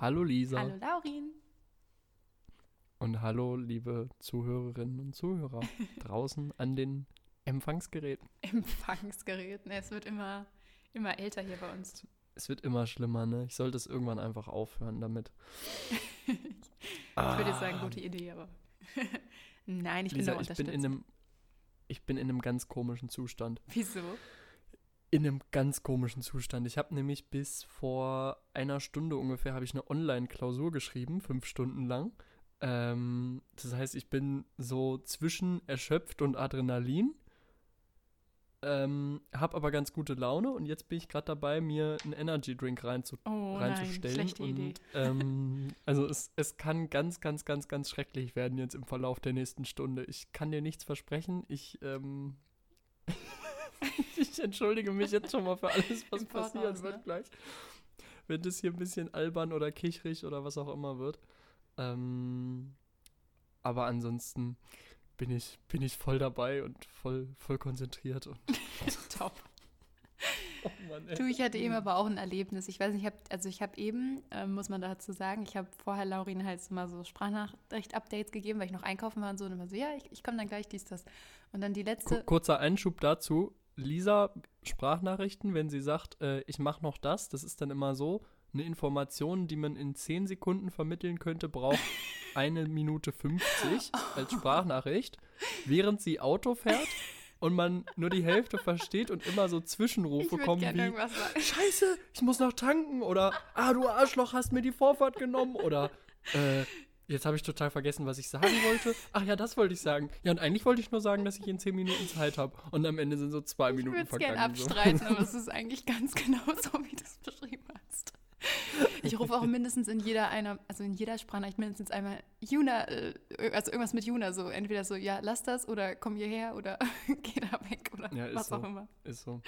Hallo Lisa. Hallo Laurin. Und hallo liebe Zuhörerinnen und Zuhörer draußen an den Empfangsgeräten. Empfangsgeräten. Es wird immer, immer älter hier bei uns. Es wird immer schlimmer, ne? Ich sollte es irgendwann einfach aufhören damit. ich würde jetzt sagen, gute Idee, aber. Nein, ich Lisa, bin da ich bin in einem ich bin in einem ganz komischen Zustand. Wieso? In einem ganz komischen Zustand. Ich habe nämlich bis vor einer Stunde ungefähr habe ich eine Online-Klausur geschrieben, fünf Stunden lang. Ähm, das heißt, ich bin so zwischen erschöpft und Adrenalin. Ähm, hab aber ganz gute Laune und jetzt bin ich gerade dabei, mir einen Energy Drink reinzu oh, reinzustellen. Nein, schlechte und, Idee. Ähm, also es, es kann ganz, ganz, ganz, ganz schrecklich werden jetzt im Verlauf der nächsten Stunde. Ich kann dir nichts versprechen. Ich, ähm, ich entschuldige mich jetzt schon mal für alles, was Im passieren Voraus, wird ne? gleich. Wenn das hier ein bisschen albern oder kichrig oder was auch immer wird. Ähm, aber ansonsten bin ich, bin ich voll dabei und voll, voll konzentriert. Und Top. oh Mann. Du, ich hatte eben aber auch ein Erlebnis. Ich weiß nicht, ich hab, also ich habe eben, ähm, muss man dazu sagen, ich habe vorher Laurin halt so mal so Sprachnachricht-Updates gegeben, weil ich noch einkaufen war und so. Und immer so, ja, ich, ich komme dann gleich, dies, das. Und dann die letzte, Kurzer Einschub dazu. Lisa Sprachnachrichten, wenn sie sagt, äh, ich mache noch das, das ist dann immer so, eine Information, die man in 10 Sekunden vermitteln könnte, braucht eine Minute 50 als Sprachnachricht, während sie Auto fährt und man nur die Hälfte versteht und immer so Zwischenrufe kommen wie. Scheiße, ich muss noch tanken oder ah, du Arschloch, hast mir die Vorfahrt genommen oder äh, jetzt habe ich total vergessen, was ich sagen wollte. Ach ja, das wollte ich sagen. Ja, und eigentlich wollte ich nur sagen, dass ich in 10 Minuten Zeit habe. Und am Ende sind so zwei Ich Minuten würde es gerne vergangen. so. abstreiten, aber es ist eigentlich ganz genau so, wie du es beschrieben hast. Ich rufe auch mindestens in jeder einer, also in jeder Sprachnachricht mindestens einmal Juna, äh, also irgendwas mit Juna, so entweder so, ja, lass das oder komm hierher oder geh da weg oder Ja, was so. auch immer. Ist so.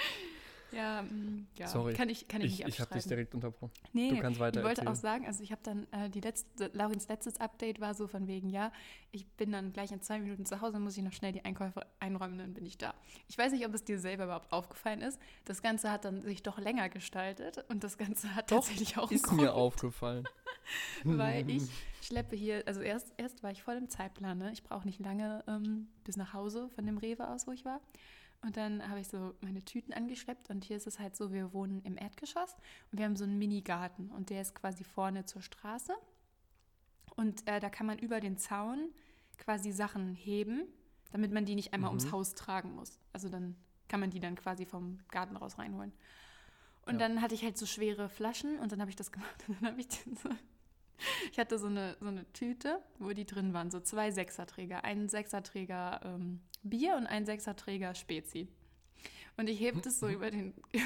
Ja, mm, ja. Sorry. kann ich, kann ich, Ich, nicht ich habe dich direkt unterbrochen. Nee, du kannst weiter ich wollte auch erzählen. sagen, also ich habe dann äh, die letzte, Laurins letztes Update war so von wegen, ja, ich bin dann gleich in zwei Minuten zu Hause, muss ich noch schnell die Einkäufe einräumen, dann bin ich da. Ich weiß nicht, ob es dir selber überhaupt aufgefallen ist. Das Ganze hat dann sich doch länger gestaltet und das Ganze hat Doch, tatsächlich auch Ist mir aufgefallen. weil ich schleppe hier, also erst, erst war ich voll im Zeitplan, ne? ich brauche nicht lange ähm, bis nach Hause von dem Rewe aus, wo ich war. Und dann habe ich so meine Tüten angeschleppt und hier ist es halt so, wir wohnen im Erdgeschoss und wir haben so einen Mini-Garten und der ist quasi vorne zur Straße. Und äh, da kann man über den Zaun quasi Sachen heben, damit man die nicht einmal Mhm. ums Haus tragen muss. Also dann kann man die dann quasi vom Garten raus reinholen. Und Ja. dann hatte ich halt so schwere Flaschen und dann habe ich das gemacht und dann habe ich den so ich hatte so eine, so eine Tüte, wo die drin waren, so zwei Sechserträger. Einen Sechserträger ähm, Bier und einen Sechserträger Spezi. Und ich heb das so über den, über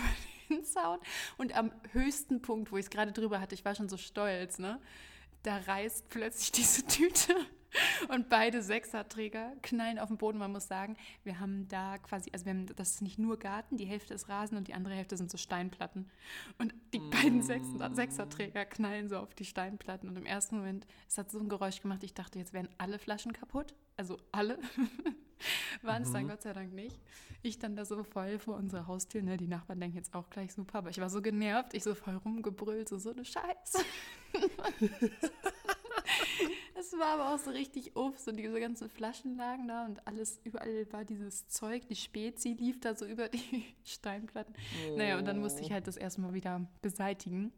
den Zaun und am höchsten Punkt, wo ich es gerade drüber hatte, ich war schon so stolz, ne? Da reißt plötzlich diese Tüte und beide Sechserträger knallen auf den Boden. Man muss sagen, wir haben da quasi, also wir haben, das ist nicht nur Garten, die Hälfte ist Rasen und die andere Hälfte sind so Steinplatten. Und die beiden Sechser, Sechserträger knallen so auf die Steinplatten. Und im ersten Moment, es hat so ein Geräusch gemacht, ich dachte, jetzt wären alle Flaschen kaputt. Also alle. Waren es dann Mhm. Gott sei Dank nicht. Ich dann da so voll vor unserer Haustür, ne? Die Nachbarn denken jetzt auch gleich super, aber ich war so genervt, ich so voll rumgebrüllt, so, so eine Scheiße. Es war aber auch so richtig uff, so diese ganzen Flaschen lagen da und alles, überall war dieses Zeug, die Spezi lief da so über die Steinplatten. Naja, und dann musste ich halt das erstmal wieder beseitigen.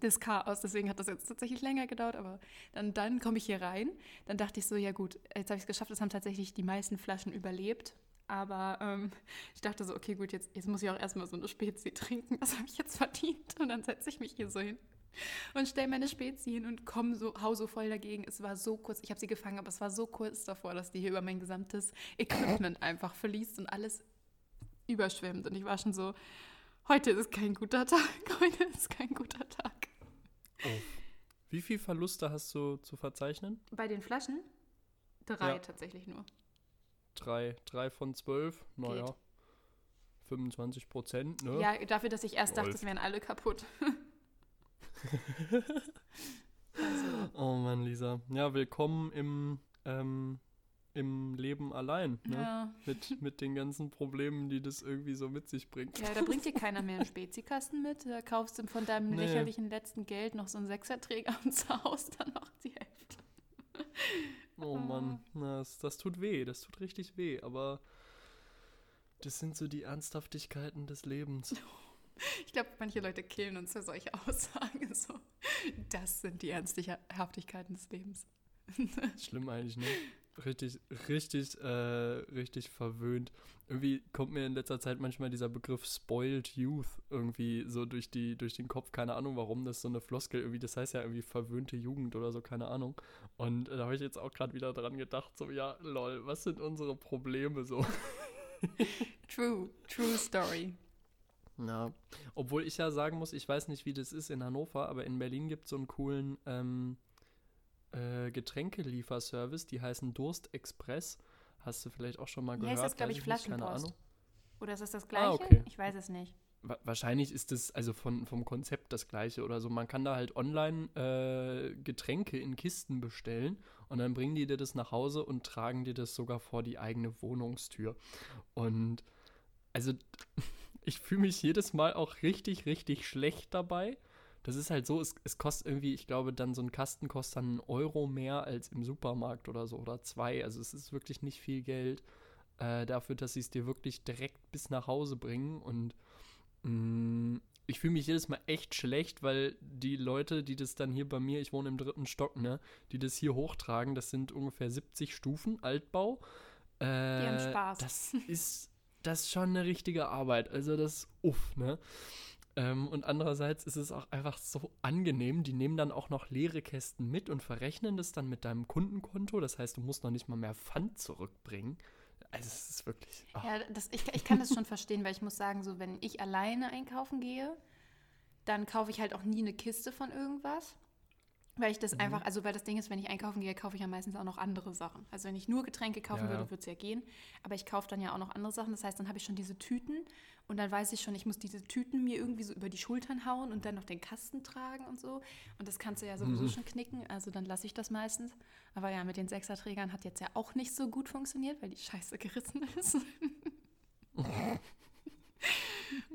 Das Chaos, deswegen hat das jetzt tatsächlich länger gedauert, aber dann, dann komme ich hier rein. Dann dachte ich so, ja gut, jetzt habe ich es geschafft, es haben tatsächlich die meisten Flaschen überlebt. Aber ähm, ich dachte so, okay, gut, jetzt, jetzt muss ich auch erstmal so eine Spezi trinken. Das habe ich jetzt verdient. Und dann setze ich mich hier so hin und stelle meine Spezi hin und komme so, hau so voll dagegen. Es war so kurz, ich habe sie gefangen, aber es war so kurz davor, dass die hier über mein gesamtes Equipment einfach verliest und alles überschwemmt. Und ich war schon so, heute ist kein guter Tag, heute ist kein guter Tag. Oh. Wie viel Verluste hast du zu verzeichnen? Bei den Flaschen? Drei Ja. tatsächlich nur. Drei. Drei von zwölf? Naja. Geht. 25 Prozent, ne? Ja, dafür, dass ich erst dachte, Läuft. es wären alle kaputt. also, Oh Mann, Lisa. Ja, willkommen im, ähm, im Leben allein. Ne? Ja. Mit, mit den ganzen Problemen, die das irgendwie so mit sich bringt. Ja, da bringt dir keiner mehr einen Spezikasten mit. Da kaufst du von deinem Nee. lächerlichen letzten Geld noch so einen Sechserträger und zu Hause dann noch die Hälfte. Oh Mann, na, das, das tut weh, das tut richtig weh, aber das sind so die Ernsthaftigkeiten des Lebens. Ich glaube, manche Leute killen uns für solche Aussagen. So, das sind die Ernsthaftigkeiten des Lebens. Schlimm eigentlich, ne? Richtig, richtig, äh, richtig verwöhnt. Irgendwie kommt mir in letzter Zeit manchmal dieser Begriff Spoiled Youth irgendwie so durch, die, durch den Kopf. Keine Ahnung warum, das ist so eine Floskel irgendwie. Das heißt ja irgendwie verwöhnte Jugend oder so, keine Ahnung. Und äh, da habe ich jetzt auch gerade wieder dran gedacht, so, ja, lol, was sind unsere Probleme so? True, true story. Ja, obwohl ich ja sagen muss, ich weiß nicht, wie das ist in Hannover, aber in Berlin gibt es so einen coolen ähm, äh, Getränkelieferservice, die heißen Durst Express. Hast du vielleicht auch schon mal gehört? heißt das, glaube ich, nicht, keine Flaschenpost? Ahnung. Oder ist das das Gleiche? Ah, okay. Ich weiß es nicht. Wa wahrscheinlich ist es also von, vom Konzept das gleiche oder so. Man kann da halt online äh, Getränke in Kisten bestellen und dann bringen die dir das nach Hause und tragen dir das sogar vor die eigene Wohnungstür. Und also ich fühle mich jedes Mal auch richtig, richtig schlecht dabei. Das ist halt so, es, es kostet irgendwie, ich glaube, dann so ein Kasten kostet dann einen Euro mehr als im Supermarkt oder so oder zwei. Also es ist wirklich nicht viel Geld äh, dafür, dass sie es dir wirklich direkt bis nach Hause bringen. Und mh, ich fühle mich jedes Mal echt schlecht, weil die Leute, die das dann hier bei mir, ich wohne im dritten Stock, ne, die das hier hochtragen, das sind ungefähr 70 Stufen Altbau. Äh, Die haben Spaß. Das ist, das ist schon eine richtige Arbeit. Also das uff, ne? Ähm, und andererseits ist es auch einfach so angenehm. Die nehmen dann auch noch leere Kästen mit und verrechnen das dann mit deinem Kundenkonto. Das heißt, du musst noch nicht mal mehr Pfand zurückbringen. Also es ist wirklich. ach, Ja, das, ich, ich kann das schon verstehen, weil ich muss sagen, so wenn ich alleine einkaufen gehe, dann kaufe ich halt auch nie eine Kiste von irgendwas. Weil ich das Mhm. einfach, also weil das Ding ist, wenn ich einkaufen gehe, kaufe ich ja meistens auch noch andere Sachen. Also wenn ich nur Getränke kaufen Ja, würde, würde es ja gehen. Aber ich kaufe dann ja auch noch andere Sachen. Das heißt, dann habe ich schon diese Tüten und dann weiß ich schon, ich muss diese Tüten mir irgendwie so über die Schultern hauen und dann noch den Kasten tragen und so. Und das kannst du ja sowieso Mhm. schon knicken. Also dann lasse ich das meistens. Aber ja, mit den Sechserträgern hat jetzt ja auch nicht so gut funktioniert, weil die Scheiße gerissen ist.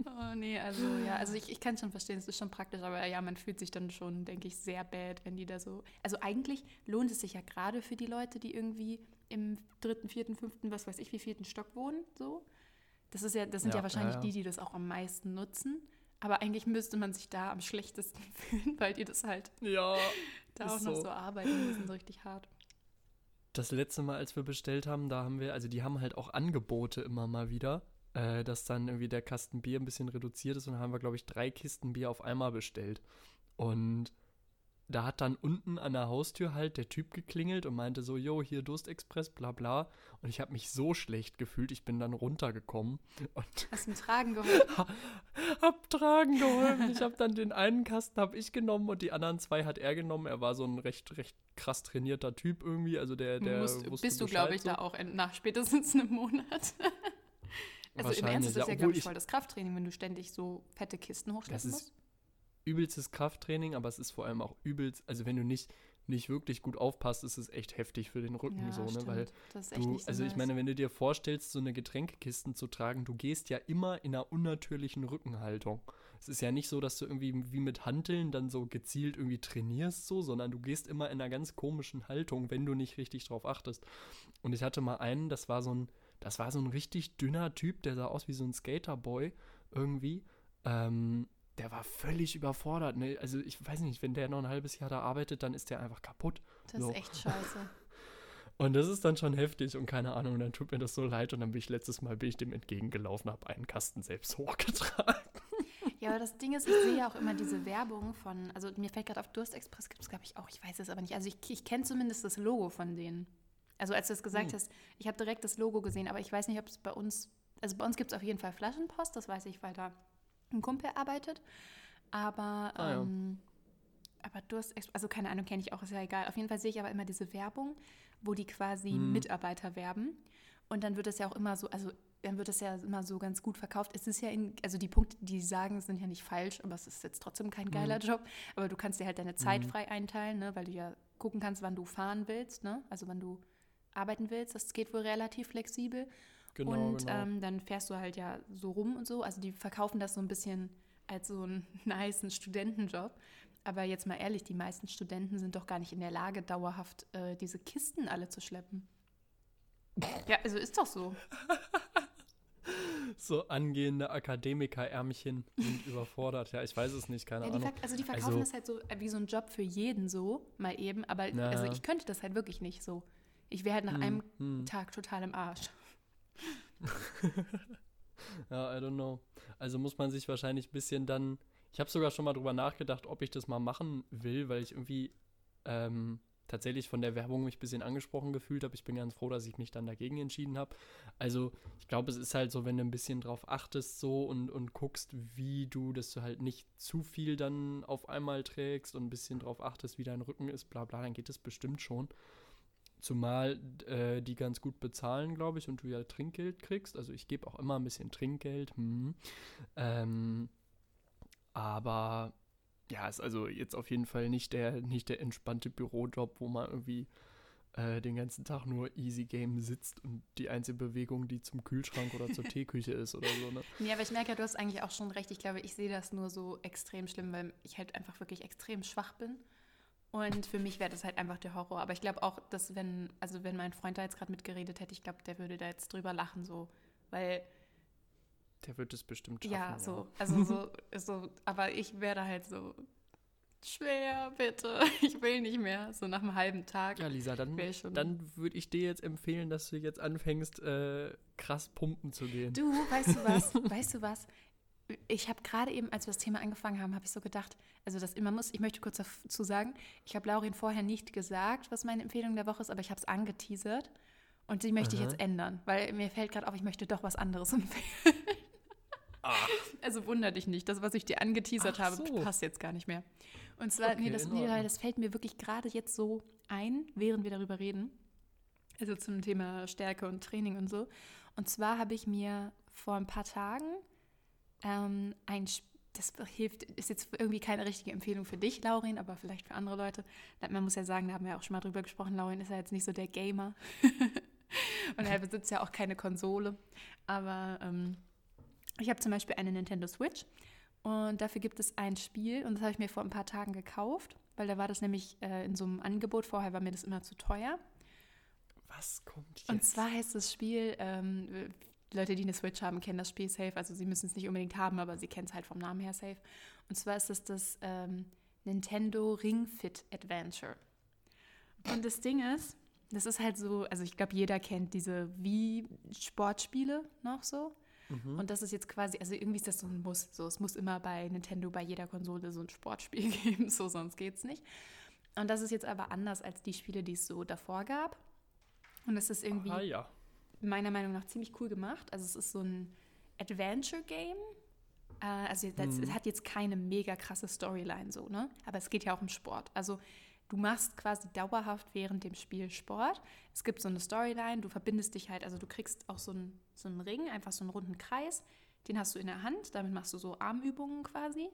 Oh nee, also ja, also ich, ich kann schon verstehen, es ist schon praktisch, aber ja, man fühlt sich dann schon, denke ich, sehr bad, wenn die da so. Also eigentlich lohnt es sich ja gerade für die Leute, die irgendwie im dritten, vierten, fünften, was weiß ich, wie vierten Stock wohnen, so. Das ist ja, das sind ja, Ja, wahrscheinlich ja, ja. die, die das auch am meisten nutzen. Aber eigentlich müsste man sich da am schlechtesten fühlen, weil die das halt Ja. da auch noch so. so arbeiten müssen, so richtig hart. Das letzte Mal, als wir bestellt haben, da haben wir, also die haben halt auch Angebote immer mal wieder, äh, dass dann irgendwie der Kasten Bier ein bisschen reduziert ist und dann haben wir, glaube ich, drei Kisten Bier auf einmal bestellt. Und da hat dann unten an der Haustür halt der Typ geklingelt und meinte so, jo, hier Durstexpress, bla bla. Und ich habe mich so schlecht gefühlt, ich bin dann runtergekommen und Hast du mir tragen geholfen? hab tragen geholfen. Ich habe dann den einen Kasten habe ich genommen und die anderen zwei hat er genommen. Er war so ein recht, recht krass trainierter Typ irgendwie, also der, der Musst, wusste bist du, glaube ich, so. da auch in, nach spätestens einem Monat. Also im Ernst ist das ja, obwohl glaube ich, voll das Krafttraining, wenn du ständig so fette Kisten hochschleppen musst. übelstes Krafttraining, aber es ist vor allem auch übelst, also wenn du nicht, nicht wirklich gut aufpasst, ist es echt heftig für den Rücken Ja, so, ne? stimmt. Weil das ist echt du, nicht so also ich meine, wenn du dir vorstellst, so eine Getränkekisten zu tragen, du gehst ja immer in einer unnatürlichen Rückenhaltung. Es ist ja nicht so, dass du irgendwie wie mit Hanteln dann so gezielt irgendwie trainierst so, sondern du gehst immer in einer ganz komischen Haltung, wenn du nicht richtig drauf achtest. Und ich hatte mal einen, das war so ein, das war so ein richtig dünner Typ, der sah aus wie so ein Skaterboy irgendwie. Ähm, der war völlig überfordert. Ne? Also ich weiß nicht, wenn der noch ein halbes Jahr da arbeitet, dann ist der einfach kaputt. das so. ist echt scheiße. Und das ist dann schon heftig und keine Ahnung, dann tut mir das so leid und dann bin ich letztes Mal bin ich dem entgegengelaufen, habe einen Kasten selbst hochgetragen. Ja, aber das Ding ist, ich sehe ja auch immer diese Werbung von, also mir fällt gerade auf Durstexpress gibt es, glaube ich, auch, ich weiß es aber nicht. Also ich, ich kenne zumindest das Logo von denen. Also als du es gesagt Hm. hast, ich habe direkt das Logo gesehen, aber ich weiß nicht, ob es bei uns, also bei uns gibt es auf jeden Fall Flaschenpost, das weiß ich, weil da ein Kumpel arbeitet. Aber, Ah, ja. ähm, aber Durstexpress, also keine Ahnung, kenne ich auch, ist ja egal. Auf jeden Fall sehe ich aber immer diese Werbung, wo die quasi Hm. Mitarbeiter werben. Und dann wird es ja auch immer so, also dann wird es ja immer so ganz gut verkauft. Es ist ja, in, also die Punkte, die sie sagen, sind ja nicht falsch, aber es ist jetzt trotzdem kein geiler Job. Aber du kannst dir halt deine Zeit frei einteilen, ne, weil du ja gucken kannst, wann du fahren willst, ne? Also wann du arbeiten willst. Das geht wohl relativ flexibel. Genau, und genau. Ähm, dann fährst du halt ja so rum und so. Also die verkaufen das so ein bisschen als so einen niceen Studentenjob. Aber jetzt mal ehrlich, die meisten Studenten sind doch gar nicht in der Lage, dauerhaft äh, diese Kisten alle zu schleppen. Ja, also ist doch so. so angehende Akademiker-Ärmchen sind überfordert. Ja, ich weiß es nicht, keine Ja, Ahnung. also die verkaufen Also- das halt so wie so ein Job für jeden so, mal eben. Aber Na. also ich könnte das halt wirklich nicht so. Ich wäre halt nach einem hm. Tag total im Arsch. Ja, I don't know. Also muss man sich wahrscheinlich ein bisschen dann. Ich habe sogar schon mal drüber nachgedacht, ob ich das mal machen will, weil ich irgendwie ähm, tatsächlich von der Werbung mich ein bisschen angesprochen gefühlt habe. Ich bin ganz froh, dass ich mich dann dagegen entschieden habe. Also ich glaube, es ist halt so, wenn du ein bisschen drauf achtest so und, und guckst, wie du, dass du halt nicht zu viel dann auf einmal trägst und ein bisschen drauf achtest, wie dein Rücken ist, bla bla, dann geht es bestimmt schon. Zumal äh, die ganz gut bezahlen, glaube ich, und du ja Trinkgeld kriegst. Also ich gebe auch immer ein bisschen Trinkgeld. Hm. Ähm, aber ja, ist also jetzt auf jeden Fall nicht der, nicht der entspannte Bürojob, wo man irgendwie äh, den ganzen Tag nur Easy Game sitzt und die einzige Bewegung, die zum Kühlschrank oder zur Teeküche ist oder so. Ne? Ja, aber ich merke ja, du hast eigentlich auch schon recht. Ich glaube, ich sehe das nur so extrem schlimm, weil ich halt einfach wirklich extrem schwach bin. Und für mich wäre das halt einfach der Horror. Aber ich glaube auch, dass wenn, also wenn mein Freund da jetzt gerade mitgeredet hätte, ich glaube, der würde da jetzt drüber lachen, so. Weil, Der wird es bestimmt schaffen. ja, so, also so, so, aber ich wäre da halt so schwer, bitte. Ich will nicht mehr. So nach einem halben Tag. Ja, Lisa, dann, dann würde ich dir jetzt empfehlen, dass du jetzt anfängst, äh, krass pumpen zu gehen. Du, weißt du was? weißt du was? Ich habe gerade eben, als wir das Thema angefangen haben, habe ich so gedacht, also das immer muss, ich möchte kurz dazu sagen, ich habe Laurin vorher nicht gesagt, was meine Empfehlung der Woche ist, aber ich habe es angeteasert und die möchte ich Aha. jetzt ändern, weil mir fällt gerade auf, ich möchte doch was anderes empfehlen. Also wunder dich nicht, das, was ich dir angeteasert Ach habe, so. passt jetzt gar nicht mehr. Und zwar, nee, Okay, das, in nee, das fällt mir wirklich gerade jetzt so ein, während wir darüber reden. Also zum Thema Stärke und Training und so. Und zwar habe ich mir vor ein paar Tagen ähm, ein das hilft, ist jetzt irgendwie keine richtige Empfehlung für dich, Laurin, aber vielleicht für andere Leute. Man muss ja sagen, da haben wir ja auch schon mal drüber gesprochen, Laurin ist ja jetzt nicht so der Gamer. und er besitzt ja auch keine Konsole. Aber ähm, ich habe zum Beispiel eine Nintendo Switch und dafür gibt es ein Spiel und das habe ich mir vor ein paar Tagen gekauft, weil da war das nämlich äh, in so einem Angebot. Vorher war mir das immer zu teuer. Was kommt jetzt? Und zwar heißt das Spiel, ähm, Leute, die eine Switch haben, kennen das Spiel safe. Also sie müssen es nicht unbedingt haben, aber sie kennen es halt vom Namen her safe. Und zwar ist es das ähm, Nintendo Ring Fit Adventure. Und das Ding ist, das ist halt so, also ich glaube, jeder kennt diese Wii-Sportspiele noch so. Mhm. Und das ist jetzt quasi, also irgendwie ist das so ein Muss. So, es muss immer bei Nintendo, bei jeder Konsole so ein Sportspiel geben, so sonst geht's nicht. Und das ist jetzt aber anders als die Spiele, die es so davor gab. Und es ist irgendwie Ah ja. Meiner Meinung nach ziemlich cool gemacht. Also es ist so ein Adventure-Game. Äh, also das, Mhm. es hat jetzt keine mega krasse Storyline so, ne? Aber es geht ja auch um Sport. Also du machst quasi dauerhaft während dem Spiel Sport. Es gibt so eine Storyline, du verbindest dich halt, also du kriegst auch so einen, so einen Ring, einfach so einen runden Kreis. Den hast du in der Hand, damit machst du so Armübungen quasi.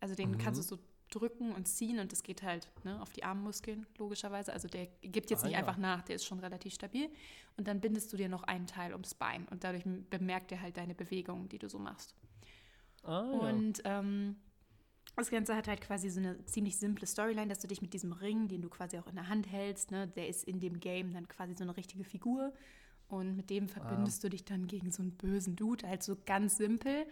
Also den Mhm. kannst du so drücken und ziehen und das geht halt ne, auf die Armmuskeln, logischerweise. Also der gibt jetzt Ah, nicht ja. einfach nach, der ist schon relativ stabil. Und dann bindest du dir noch einen Teil ums Bein und dadurch bemerkt er halt deine Bewegungen, die du so machst. Ah, ja. Und ähm, das Ganze hat halt quasi so eine ziemlich simple Storyline, dass du dich mit diesem Ring, den du quasi auch in der Hand hältst, ne, der ist in dem Game dann quasi so eine richtige Figur. Und mit dem verbindest du dich dann gegen so einen bösen Dude, halt so ganz simpel.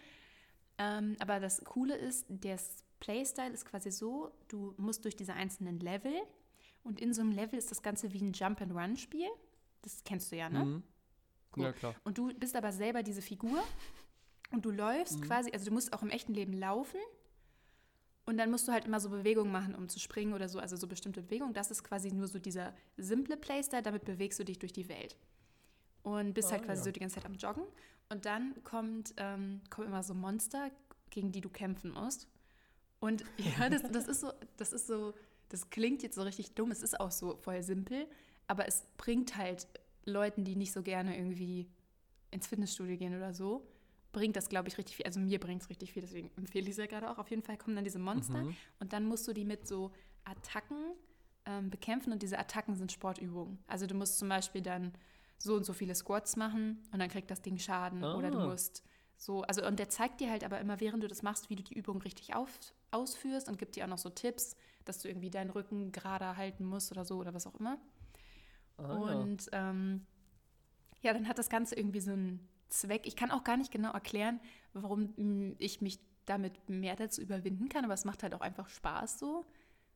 Ähm, aber das Coole ist, der Playstyle ist quasi so, du musst durch diese einzelnen Level und in so einem Level ist das Ganze wie ein Jump-and-Run-Spiel. Das kennst du ja, ne? Mhm. Cool. Ja, klar. Und du bist aber selber diese Figur und du läufst Mhm. quasi, also du musst auch im echten Leben laufen und dann musst du halt immer so Bewegungen machen, um zu springen oder so, also so bestimmte Bewegungen. Das ist quasi nur so dieser simple Playstyle, damit bewegst du dich durch die Welt. Und bist Ah, halt quasi ja. so die ganze Zeit am Joggen. Und dann kommt, ähm, kommen immer so Monster, gegen die du kämpfen musst. Und ja, das, das ist so, das ist so, das klingt jetzt so richtig dumm, es ist auch so voll simpel, aber es bringt halt Leuten, die nicht so gerne irgendwie ins Fitnessstudio gehen oder so, bringt das, glaube ich, richtig viel. Also mir bringt es richtig viel, deswegen empfehle ich es ja gerade auch. Auf jeden Fall kommen dann diese Monster Mhm. und dann musst du die mit so Attacken ähm, bekämpfen und diese Attacken sind Sportübungen. Also du musst zum Beispiel dann so und so viele Squats machen und dann kriegt das Ding Schaden. Ah. Oder du musst so, also und der zeigt dir halt aber immer, während du das machst, wie du die Übung richtig auf, ausführst und gibt dir auch noch so Tipps, dass du irgendwie deinen Rücken gerade halten musst oder so oder was auch immer. Ah, und ähm, ja, dann hat das Ganze irgendwie so einen Zweck. Ich kann auch gar nicht genau erklären, warum mh, ich mich damit mehr dazu überwinden kann, aber es macht halt auch einfach Spaß so.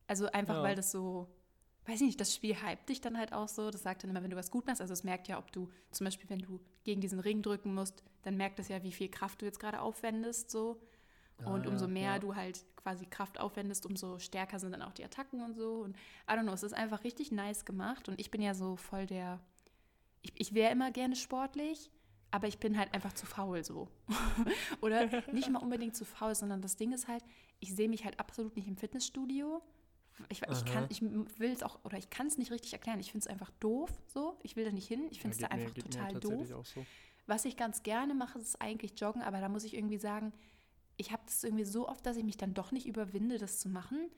Also einfach, Ja. weil das so, weiß ich nicht, das Spiel hypt dich dann halt auch so. Das sagt dann immer, wenn du was gut machst. Also es merkt ja, ob du zum Beispiel, wenn du gegen diesen Ring drücken musst, dann merkt es ja, wie viel Kraft du jetzt gerade aufwendest so. Ah, Und umso ja, mehr ja. du halt quasi Kraft aufwendest, umso stärker sind dann auch die Attacken und so. Und I don't know, es ist einfach richtig nice gemacht. Und ich bin ja so voll der. Ich, ich wäre immer gerne sportlich, aber ich bin halt einfach zu faul so. Oder nicht mal unbedingt zu faul, sondern das Ding ist halt, ich sehe mich halt absolut nicht im Fitnessstudio. Ich, ich kann, ich will es auch, oder ich kann es nicht richtig erklären. Ich finde es einfach doof so. Ich will da nicht hin. Ich finde es Ja, da mir- einfach total doof. So. Was ich ganz gerne mache, ist eigentlich Joggen, aber da muss ich irgendwie sagen, ich habe das irgendwie so oft, dass ich mich dann doch nicht überwinde, das zu machen.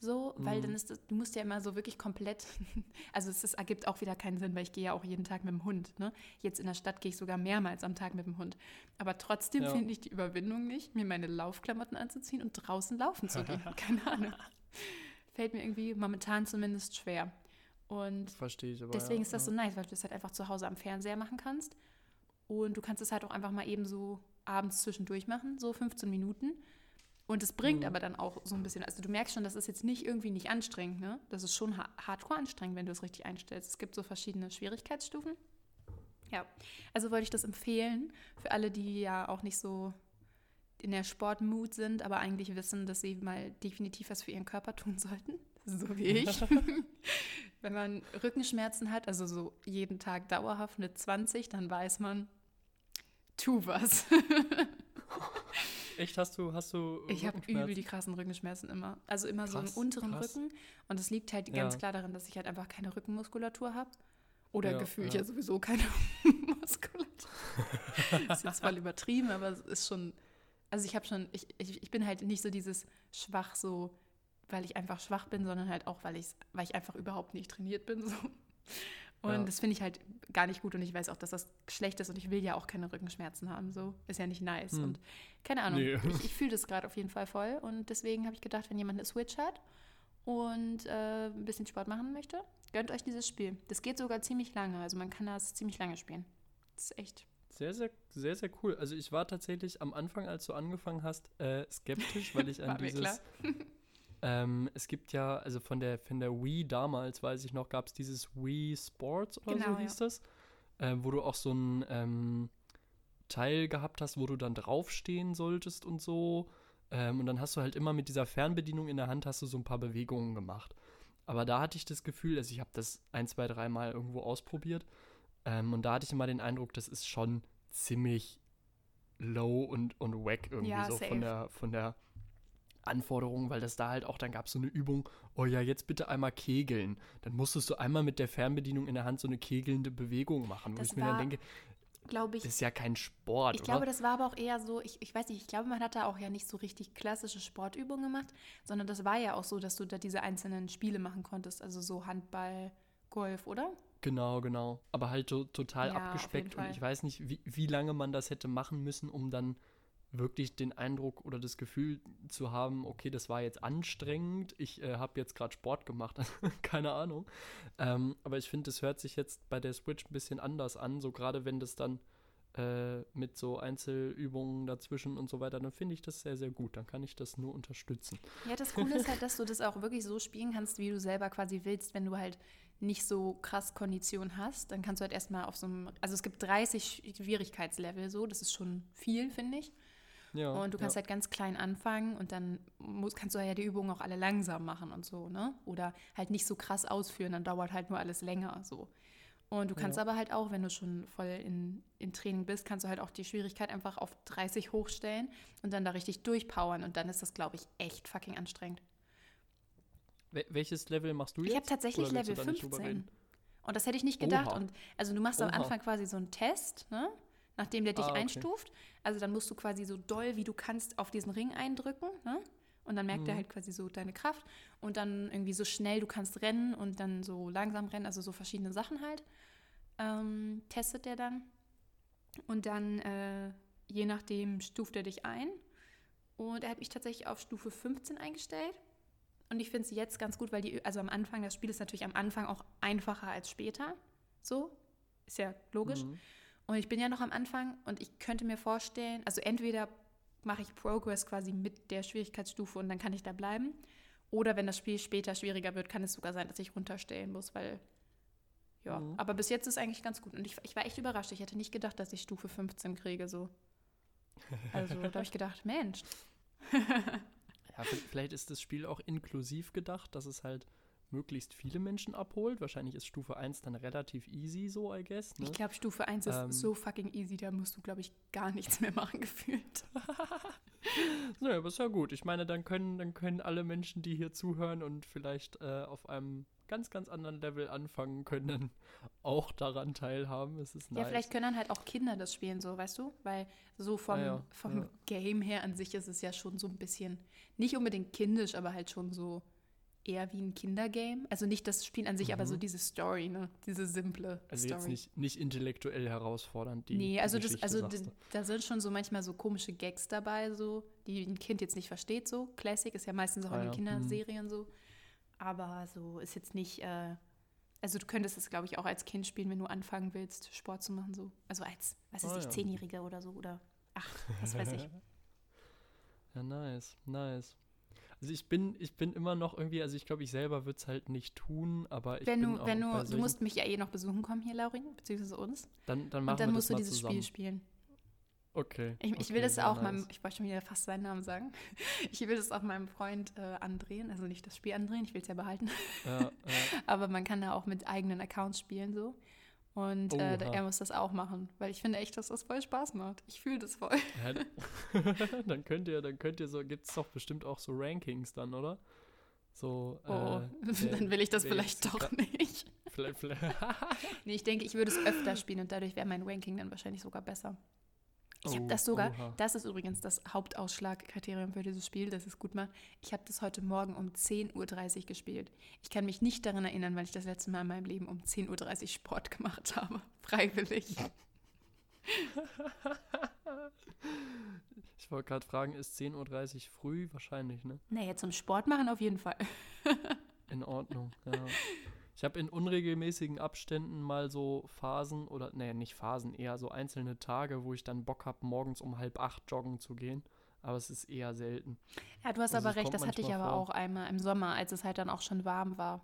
So, weil Mhm. dann ist das, du musst ja immer so wirklich komplett, also es ist, ergibt auch wieder keinen Sinn, weil ich gehe ja auch jeden Tag mit dem Hund. Ne? Jetzt in der Stadt gehe ich sogar mehrmals am Tag mit dem Hund. Aber trotzdem Ja. finde ich die Überwindung nicht, mir meine Laufklamotten anzuziehen und draußen laufen zu gehen. Keine Ahnung. Fällt mir irgendwie momentan zumindest schwer. Und Verstehe ich aber. Deswegen ja, ist das ja. so nice, weil du das halt einfach zu Hause am Fernseher machen kannst. Und du kannst es halt auch einfach mal eben so abends zwischendurch machen, so 15 Minuten. Und es bringt Mhm. aber dann auch so ein bisschen, also du merkst schon, das ist jetzt nicht irgendwie nicht anstrengend, ne? Das ist schon ha hardcore anstrengend, wenn du es richtig einstellst. Es gibt so verschiedene Schwierigkeitsstufen. Ja, also wollte ich das empfehlen für alle, die ja auch nicht so in der Sportmut sind, aber eigentlich wissen, dass sie mal definitiv was für ihren Körper tun sollten. So wie ich. Wenn man Rückenschmerzen hat, also so jeden Tag dauerhaft eine 20, dann weiß man, tu was. Echt, hast du, hast du Ich habe übel die krassen Rückenschmerzen immer. Also immer so Krass, im unteren krass. Rücken. Und das liegt halt Ja. ganz klar daran, dass ich halt einfach keine Rückenmuskulatur habe. Oder Ja, gefühlt ja. ja. sowieso keine Muskulatur. ist jetzt voll übertrieben, aber es ist schon. Also ich habe schon, ich, ich, ich bin halt nicht so dieses schwach so, weil ich einfach schwach bin, sondern halt auch, weil ich, weil ich einfach überhaupt nicht trainiert bin. So. Und Ja. das finde ich halt gar nicht gut und ich weiß auch, dass das schlecht ist und ich will ja auch keine Rückenschmerzen haben. So ist ja nicht nice. Hm. Und keine Ahnung, Nee. ich, ich fühle das gerade auf jeden Fall voll und deswegen habe ich gedacht, wenn jemand eine Switch hat und äh, ein bisschen Sport machen möchte, gönnt euch dieses Spiel. Das geht sogar ziemlich lange, also man kann das ziemlich lange spielen. Das ist echt. Sehr, sehr, sehr, sehr cool. Also ich war tatsächlich am Anfang, als du angefangen hast, äh, skeptisch, weil ich an dieses. ähm, es gibt ja, also von der, von der Wii damals, weiß ich noch, gab es dieses Wii Sports oder Genau, so hieß ja. das, äh, wo du auch so ein ähm, Teil gehabt hast, wo du dann draufstehen solltest und so. Ähm, und dann hast du halt immer mit dieser Fernbedienung in der Hand hast du so ein paar Bewegungen gemacht. Aber da hatte ich das Gefühl, also ich habe das ein, zwei, dreimal irgendwo ausprobiert. Ähm, und da hatte ich immer den Eindruck, das ist schon ziemlich low und, und wack irgendwie Ja, so safe. von der, von der Anforderung, weil das da halt auch, dann gab es so eine Übung, oh ja, jetzt bitte einmal kegeln. Dann musstest du einmal mit der Fernbedienung in der Hand so eine kegelnde Bewegung machen, wo Das ich mir dann denke, Glaube ich. das ist ja kein Sport, Ich glaube, oder? das war aber auch eher so, ich, ich weiß nicht, ich glaube, man hat da auch ja nicht so richtig klassische Sportübungen gemacht, sondern das war ja auch so, dass du da diese einzelnen Spiele machen konntest, also so Handball, Golf, oder? Genau, genau. Aber halt so total Ja, abgespeckt und ich weiß nicht, wie, wie lange man das hätte machen müssen, um dann wirklich den Eindruck oder das Gefühl zu haben, okay, das war jetzt anstrengend, ich äh, habe jetzt gerade Sport gemacht, keine Ahnung. Ähm, aber ich finde, das hört sich jetzt bei der Switch ein bisschen anders an, so gerade wenn das dann äh, mit so Einzelübungen dazwischen und so weiter, dann finde ich das sehr, sehr gut. Dann kann ich das nur unterstützen. Ja, das Coole ist halt, dass du das auch wirklich so spielen kannst, wie du selber quasi willst, wenn du halt nicht so krass Kondition hast, dann kannst du halt erstmal auf so einem, also es gibt 30 Schwierigkeitslevel so, das ist schon viel, finde ich. Ja, Und du kannst ja. halt ganz klein anfangen und dann muss, kannst du ja die Übungen auch alle langsam machen und so, ne? Oder halt nicht so krass ausführen, dann dauert halt nur alles länger so. Und du kannst Ja. aber halt auch, wenn du schon voll in, in Training bist, kannst du halt auch die Schwierigkeit einfach auf 30 hochstellen und dann da richtig durchpowern und dann ist das, glaube ich, echt fucking anstrengend. Wel- welches Level machst du jetzt? Ich habe tatsächlich Level da nicht drüber 15. reden? Und das hätte ich nicht gedacht. Oha. Und also du machst am Oha. Anfang quasi so einen Test, ne? Nachdem der dich Ah, okay. einstuft. Also dann musst du quasi so doll, wie du kannst, auf diesen Ring eindrücken. Ne? Und dann merkt er halt quasi so deine Kraft und dann irgendwie so schnell du kannst rennen und dann so langsam rennen, also so verschiedene Sachen halt. Ähm, testet er dann. Und dann, äh, je nachdem, stuft er dich ein. Und er hat mich tatsächlich auf Stufe 15 eingestellt. Und ich finde es jetzt ganz gut, weil die, also am Anfang, das Spiel ist natürlich am Anfang auch einfacher als später. So, ist ja logisch. Mhm. Und ich bin ja noch am Anfang und ich könnte mir vorstellen, also entweder mache ich Progress quasi mit der Schwierigkeitsstufe und dann kann ich da bleiben. Oder wenn das Spiel später schwieriger wird, kann es sogar sein, dass ich runterstellen muss, weil ja, Mhm. aber bis jetzt ist eigentlich ganz gut. Und ich, ich war echt überrascht. Ich hätte nicht gedacht, dass ich Stufe 15 kriege. So. Also da habe ich gedacht, Mensch. Ja, vielleicht ist das Spiel auch inklusiv gedacht, dass es halt möglichst viele Menschen abholt. Wahrscheinlich ist Stufe 1 dann relativ easy, so, I guess. Ne? Ich glaube, Stufe 1 ist Ähm. so fucking easy, da musst du, glaube ich, gar nichts mehr machen gefühlt. Naja, aber ist ja gut. Ich meine, dann können, dann können alle Menschen, die hier zuhören und vielleicht äh, auf einem ganz, ganz anderen Level anfangen können, auch daran teilhaben. Es ist nice. Ja, vielleicht können dann halt auch Kinder das spielen, so, weißt du? Weil so vom, Ah ja, vom ja. Game her an sich ist es ja schon so ein bisschen, nicht unbedingt kindisch, aber halt schon so eher wie ein Kindergame. Also nicht das Spiel an sich, aber so diese Story, ne? Diese simple Mhm. also Story. jetzt nicht, nicht intellektuell herausfordernd, die nee, also, die das, Geschichte, also sagst d- du. da sind schon so manchmal so komische Gags dabei, so, die ein Kind jetzt nicht versteht, so. Classic ist ja meistens auch Ah in ja, den Kinderserien so. Aber so ist jetzt nicht, äh, also du könntest es, glaube ich, auch als Kind spielen, wenn du anfangen willst, Sport zu machen, so. Also als, was weiß Ah ich, ja. Zehnjähriger oder so, oder ach, was weiß ich. Ja, nice, nice. Also ich bin, ich bin immer noch irgendwie, also ich glaube, ich selber würde es halt nicht tun, aber ich wenn bin du, auch wenn du, du musst mich ja eh noch besuchen kommen hier, Laurin, beziehungsweise uns. dann, dann machen Und dann wir musst du das dieses zusammen. Spiel spielen. Okay. Ich, ich okay, will das auch nice. meinem, ich wollte schon wieder fast seinen Namen sagen. Ich will das auch meinem Freund äh, andrehen, also nicht das Spiel andrehen, ich will es ja behalten. Ja, ja. Aber man kann da auch mit eigenen Accounts spielen so. Und äh, er muss das auch machen, weil ich finde echt, dass das voll Spaß macht. Ich fühle das voll. Ja, dann könnt ihr, dann könnt ihr so, gibt es doch bestimmt auch so Rankings dann, oder? So, Oh, äh, wer- dann will ich das vielleicht doch nicht. Vielleicht, vielleicht, Nee, ich denke, ich würde es öfter spielen und dadurch wäre mein Ranking dann wahrscheinlich sogar besser. Ich habe Oh, das sogar, oha. das ist übrigens das Hauptausschlagkriterium für dieses Spiel, dass es gut macht. Ich habe das heute Morgen um 10.30 Uhr gespielt. Ich kann mich nicht daran erinnern, weil ich das letzte Mal in meinem Leben um 10.30 Uhr Sport gemacht habe. Freiwillig. ich wollte gerade fragen, ist 10.30 Uhr früh? Wahrscheinlich, ne? Naja, zum Sport machen auf jeden Fall. In Ordnung, ja. Ich habe in unregelmäßigen Abständen mal so Phasen oder, nee, nicht Phasen, eher so einzelne Tage, wo ich dann Bock habe, morgens um halb acht joggen zu gehen. Aber es ist eher selten. Ja, du hast Also aber recht, das hatte ich aber vor. auch einmal im Sommer, als es halt dann auch schon warm war.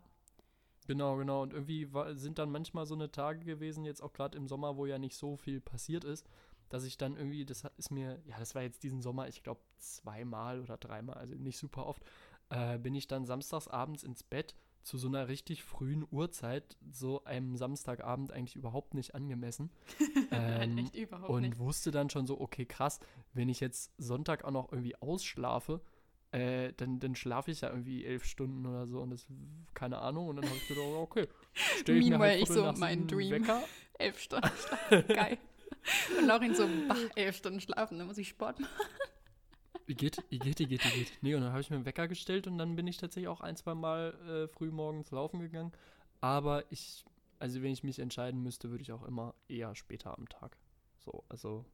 Genau, genau. Und irgendwie war, sind dann manchmal so eine Tage gewesen, jetzt auch gerade im Sommer, wo ja nicht so viel passiert ist, dass ich dann irgendwie, das ist mir, ja, das war jetzt diesen Sommer, ich glaube zweimal oder dreimal, also nicht super oft, äh, bin ich dann samstags abends ins Bett zu so einer richtig frühen Uhrzeit, so einem Samstagabend eigentlich überhaupt nicht angemessen. ähm, Echt überhaupt und nicht. wusste dann schon so, okay, krass, wenn ich jetzt Sonntag auch noch irgendwie ausschlafe, äh, dann, dann schlafe ich ja irgendwie elf Stunden oder so und das, keine Ahnung. Und dann habe ich gedacht, okay, stelle ich mir Meanwhile, halt ich so, nach mein sieben Dream. Wecker. Elf Stunden schlafen, geil. Und Laurin so, bah, elf Stunden schlafen, dann muss ich Sport machen. Igitt, Igitt, Igitt, Igitt. Nee, und dann habe ich mir einen Wecker gestellt und dann bin ich tatsächlich auch ein, zwei Mal äh, früh morgens laufen gegangen. Aber ich, also wenn ich mich entscheiden müsste, würde ich auch immer eher später am Tag. So, also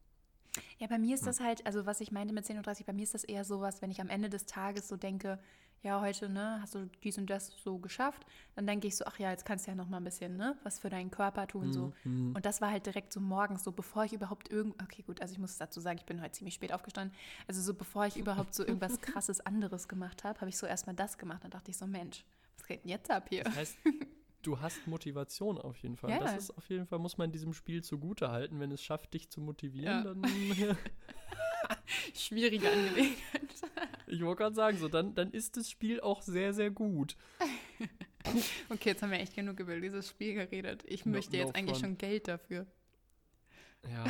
Ja, bei mir ist Hm. das halt, also was ich meinte mit 10.30 Uhr, bei mir ist das eher sowas, wenn ich am Ende des Tages so denke, ja, heute, ne, hast du dies und das so geschafft, dann denke ich so, ach ja, jetzt kannst du ja noch mal ein bisschen, ne, was für deinen Körper tun, so. mhm. Und das war halt direkt so morgens, so bevor ich überhaupt irgend, okay, gut, also ich muss dazu sagen, ich bin heute ziemlich spät aufgestanden, also so bevor ich überhaupt so irgendwas krasses anderes gemacht habe, habe ich so erstmal das gemacht, dann dachte ich so, Mensch, was geht denn jetzt ab hier? Das heißt, du hast Motivation auf jeden Fall. Ja. Das ist auf jeden Fall, muss man diesem Spiel zugute halten. Wenn es schafft, dich zu motivieren, Ja. dann. Schwierige Angelegenheit. ich wollte gerade sagen, so, dann, dann ist das Spiel auch sehr, sehr gut. Okay, jetzt haben wir echt genug über dieses Spiel geredet. Ich No- möchte no jetzt eigentlich front. schon Geld dafür. Ja,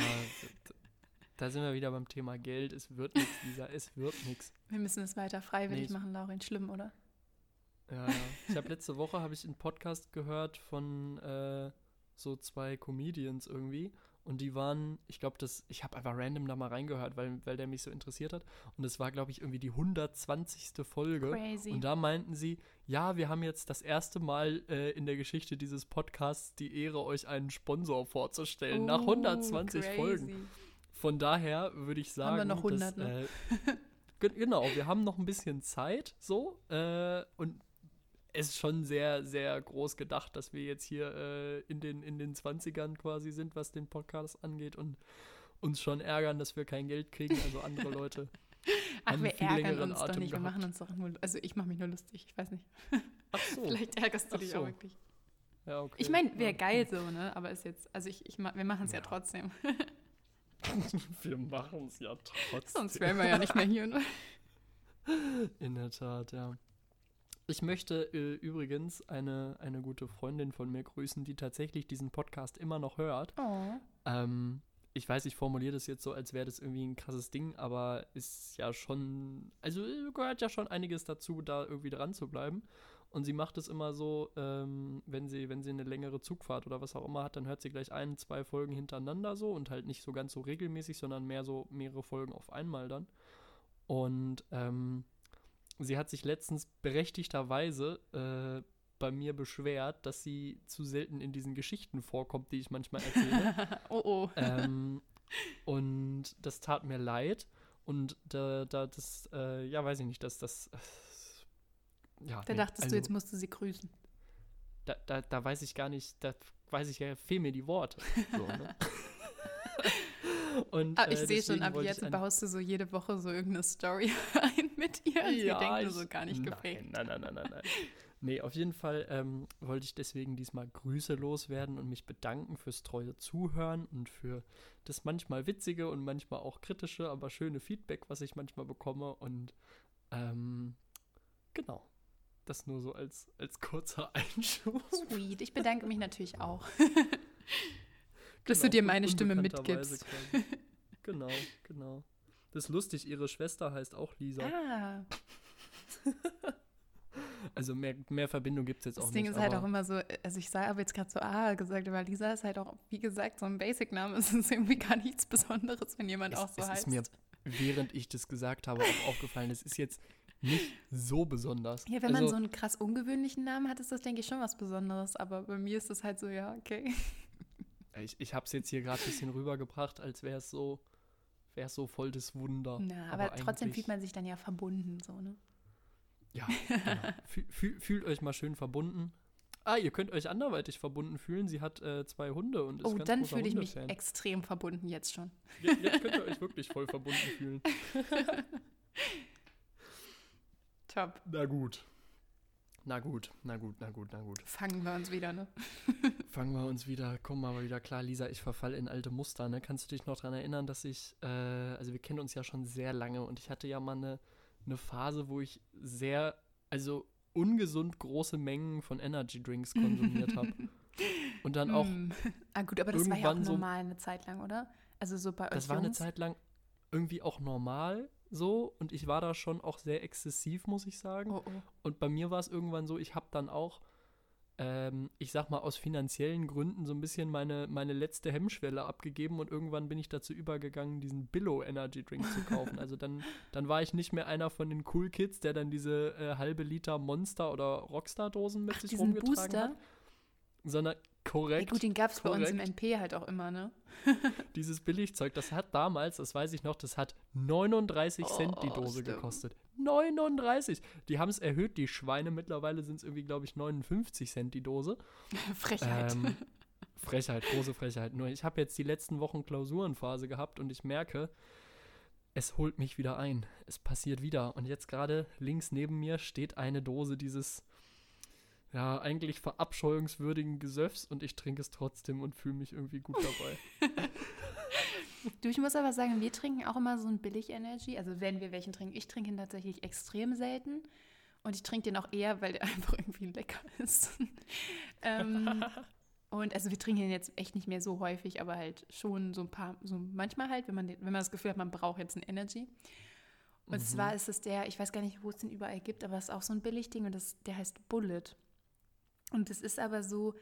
da sind wir wieder beim Thema Geld. Es wird nichts, Lisa, es wird nichts. Wir müssen es weiter freiwillig Nee, machen, Laurin. Schlimm, oder? Ja, ja. Ich habe letzte Woche habe ich einen Podcast gehört von äh, so zwei Comedians irgendwie Und die waren, ich glaube, das, ich habe einfach random da mal reingehört, weil, weil der mich so interessiert hat. Und das war, glaube ich, irgendwie die 120. Folge. Crazy. Und da meinten sie, ja, wir haben jetzt das erste Mal äh, in der Geschichte dieses Podcasts die Ehre, euch einen Sponsor vorzustellen. nach Oh, 120 crazy. Folgen. Von daher würde ich sagen, Haben wir noch 100, dass, ne? äh, ge- genau, wir haben noch ein bisschen Zeit, so äh, und es ist schon sehr, sehr groß gedacht, dass wir jetzt hier äh, in, den, in den 20ern quasi sind, was den Podcast angeht und uns schon ärgern, dass wir kein Geld kriegen, also andere Leute. Ach, wir ärgern uns doch Atem nicht. Wir gehabt. machen uns doch nur. Also, ich mache mich nur lustig. Ich weiß nicht. Ach so. Vielleicht ärgerst du Ach dich so. auch wirklich. Ja, okay. Ich meine, wäre Ja. geil so, ne? Aber ist jetzt. Also, ich, ich, wir machen es ja. Ja. trotzdem. Wir machen es ja trotzdem. Sonst wären wir ja nicht mehr hier. Ne? In der Tat, ja. Ich möchte äh, übrigens eine, eine gute Freundin von mir grüßen, die tatsächlich diesen Podcast immer noch hört. Oh. Ähm, ich weiß, ich formuliere das jetzt so, als wäre das irgendwie ein krasses Ding, aber ist ja schon, also äh, gehört ja schon einiges dazu, da irgendwie dran zu bleiben. Und sie macht es immer so, ähm, wenn sie, wenn sie eine längere Zugfahrt oder was auch immer hat, dann hört sie gleich ein, zwei Folgen hintereinander so und halt nicht so ganz so regelmäßig, sondern mehr so mehrere Folgen auf einmal dann. Und ähm, sie hat sich letztens berechtigterweise äh, bei mir beschwert, dass sie zu selten in diesen Geschichten vorkommt, die ich manchmal erzähle. oh, oh. ähm, und das tat mir leid. Und da, da das, äh, ja, weiß ich nicht, dass das. Äh, ja, Da nee, dachtest also, du, jetzt musst du sie grüßen. Da, da, da weiß ich gar nicht, da weiß ich ja, fehlen mir die Worte. So, ne? Und, Ah, ich äh, sehe schon, ab jetzt baust du so jede Woche so irgendeine Story ein mit ihr. Und sie denkt so gar nicht nein, gefaked. Nein, nein, nein, nein, nein. nee, auf jeden Fall ähm, wollte ich deswegen diesmal Grüße loswerden und mich bedanken fürs treue Zuhören und für das manchmal witzige und manchmal auch kritische, aber schöne Feedback, was ich manchmal bekomme. Und ähm, genau. Das nur so als, als kurzer Einschub. Sweet. Ich bedanke mich natürlich auch. Dass Genau, du dir meine Stimme mitgibst. genau, genau. Das ist lustig, ihre Schwester heißt auch Lisa. Ah, Also mehr, mehr Verbindung gibt es jetzt das auch Ding nicht. ist halt auch immer so, also ich habe jetzt gerade so ah gesagt, aber Lisa ist halt auch, wie gesagt, so ein Basic-Name. Es ist irgendwie gar nichts Besonderes, wenn jemand es, auch so es heißt. ist mir, während ich das gesagt habe, auch aufgefallen. Es ist jetzt nicht so besonders. ja, wenn man also, so einen krass ungewöhnlichen Namen hat, ist das, denke ich, schon was Besonderes. Aber bei mir ist das halt so, ja, okay. Ich, ich habe es jetzt hier gerade ein bisschen rübergebracht, als wäre es so, wäre so voll das Wunder. Na, aber, trotzdem eigentlich- fühlt man sich dann ja verbunden, so, ne? Ja, genau. Fühl, fühl, fühlt euch mal schön verbunden. Ah, ihr könnt euch anderweitig verbunden fühlen. Sie hat äh, zwei Hunde und ist Oh, ganz dann großer fühle ich mich extrem verbunden jetzt schon. Jetzt, jetzt könnt ihr euch wirklich voll verbunden fühlen. Top. Na gut. Na gut, na gut, na gut, na gut. Fangen wir uns wieder, ne? Fangen wir uns wieder, kommen wir mal wieder klar. Lisa, ich verfalle in alte Muster. Ne? Kannst du dich noch daran erinnern, dass ich, äh, also wir kennen uns ja schon sehr lange und ich hatte ja mal eine, eine Phase, wo ich sehr, also ungesund große Mengen von Energy Drinks konsumiert habe. Und dann auch, Mm. Ah, gut, aber das war ja auch irgendwann so- normal eine Zeit lang, oder? Also so bei euch das war eine? Zeit lang irgendwie auch normal so und ich war da schon auch sehr exzessiv, muss ich sagen. Oh, oh. Und bei mir war es irgendwann so, ich habe dann auch, ähm, ich sag mal, aus finanziellen Gründen so ein bisschen meine, meine letzte Hemmschwelle abgegeben und irgendwann bin ich dazu übergegangen, diesen Billow Energy Drink zu kaufen. Also dann, dann war ich nicht mehr einer von den Cool Kids, der dann diese äh, halbe Liter Monster- oder Rockstar-Dosen mit Ach, sich rumgetragen Booster? hat. Sondern Ja, korrekt, gut, den gab es bei uns im. NP halt auch immer, ne? dieses Billigzeug, das hat damals, das weiß ich noch, das hat 39 Cent die Oh, Dose stimmt. gekostet. 39! Die haben es erhöht, die Schweine. Mittlerweile sind es irgendwie, glaube ich, 59 Cent die Dose. Frechheit. Ähm, Frechheit, große Frechheit. Nur ich habe jetzt die letzten Wochen Klausurenphase gehabt und ich merke, es holt mich wieder ein. Es passiert wieder. Und jetzt gerade links neben mir steht eine Dose dieses, ja, eigentlich verabscheuungswürdigen Gesöffs und ich trinke es trotzdem und fühle mich irgendwie gut dabei. Du, ich muss aber sagen, wir trinken auch immer so ein Billig-Energy. Also wenn wir welchen trinken. Ich trinke ihn tatsächlich extrem selten. Und ich trinke den auch eher, weil der einfach irgendwie lecker ist. ähm, und also wir trinken den jetzt echt nicht mehr so häufig, aber halt schon so ein paar, so manchmal halt, wenn man, den, wenn man das Gefühl hat, man braucht jetzt ein Energy. Und Mhm. zwar ist es der, ich weiß gar nicht, wo es den überall gibt, aber es ist auch so ein Billigding und das, der heißt Bullet. Und es ist aber so,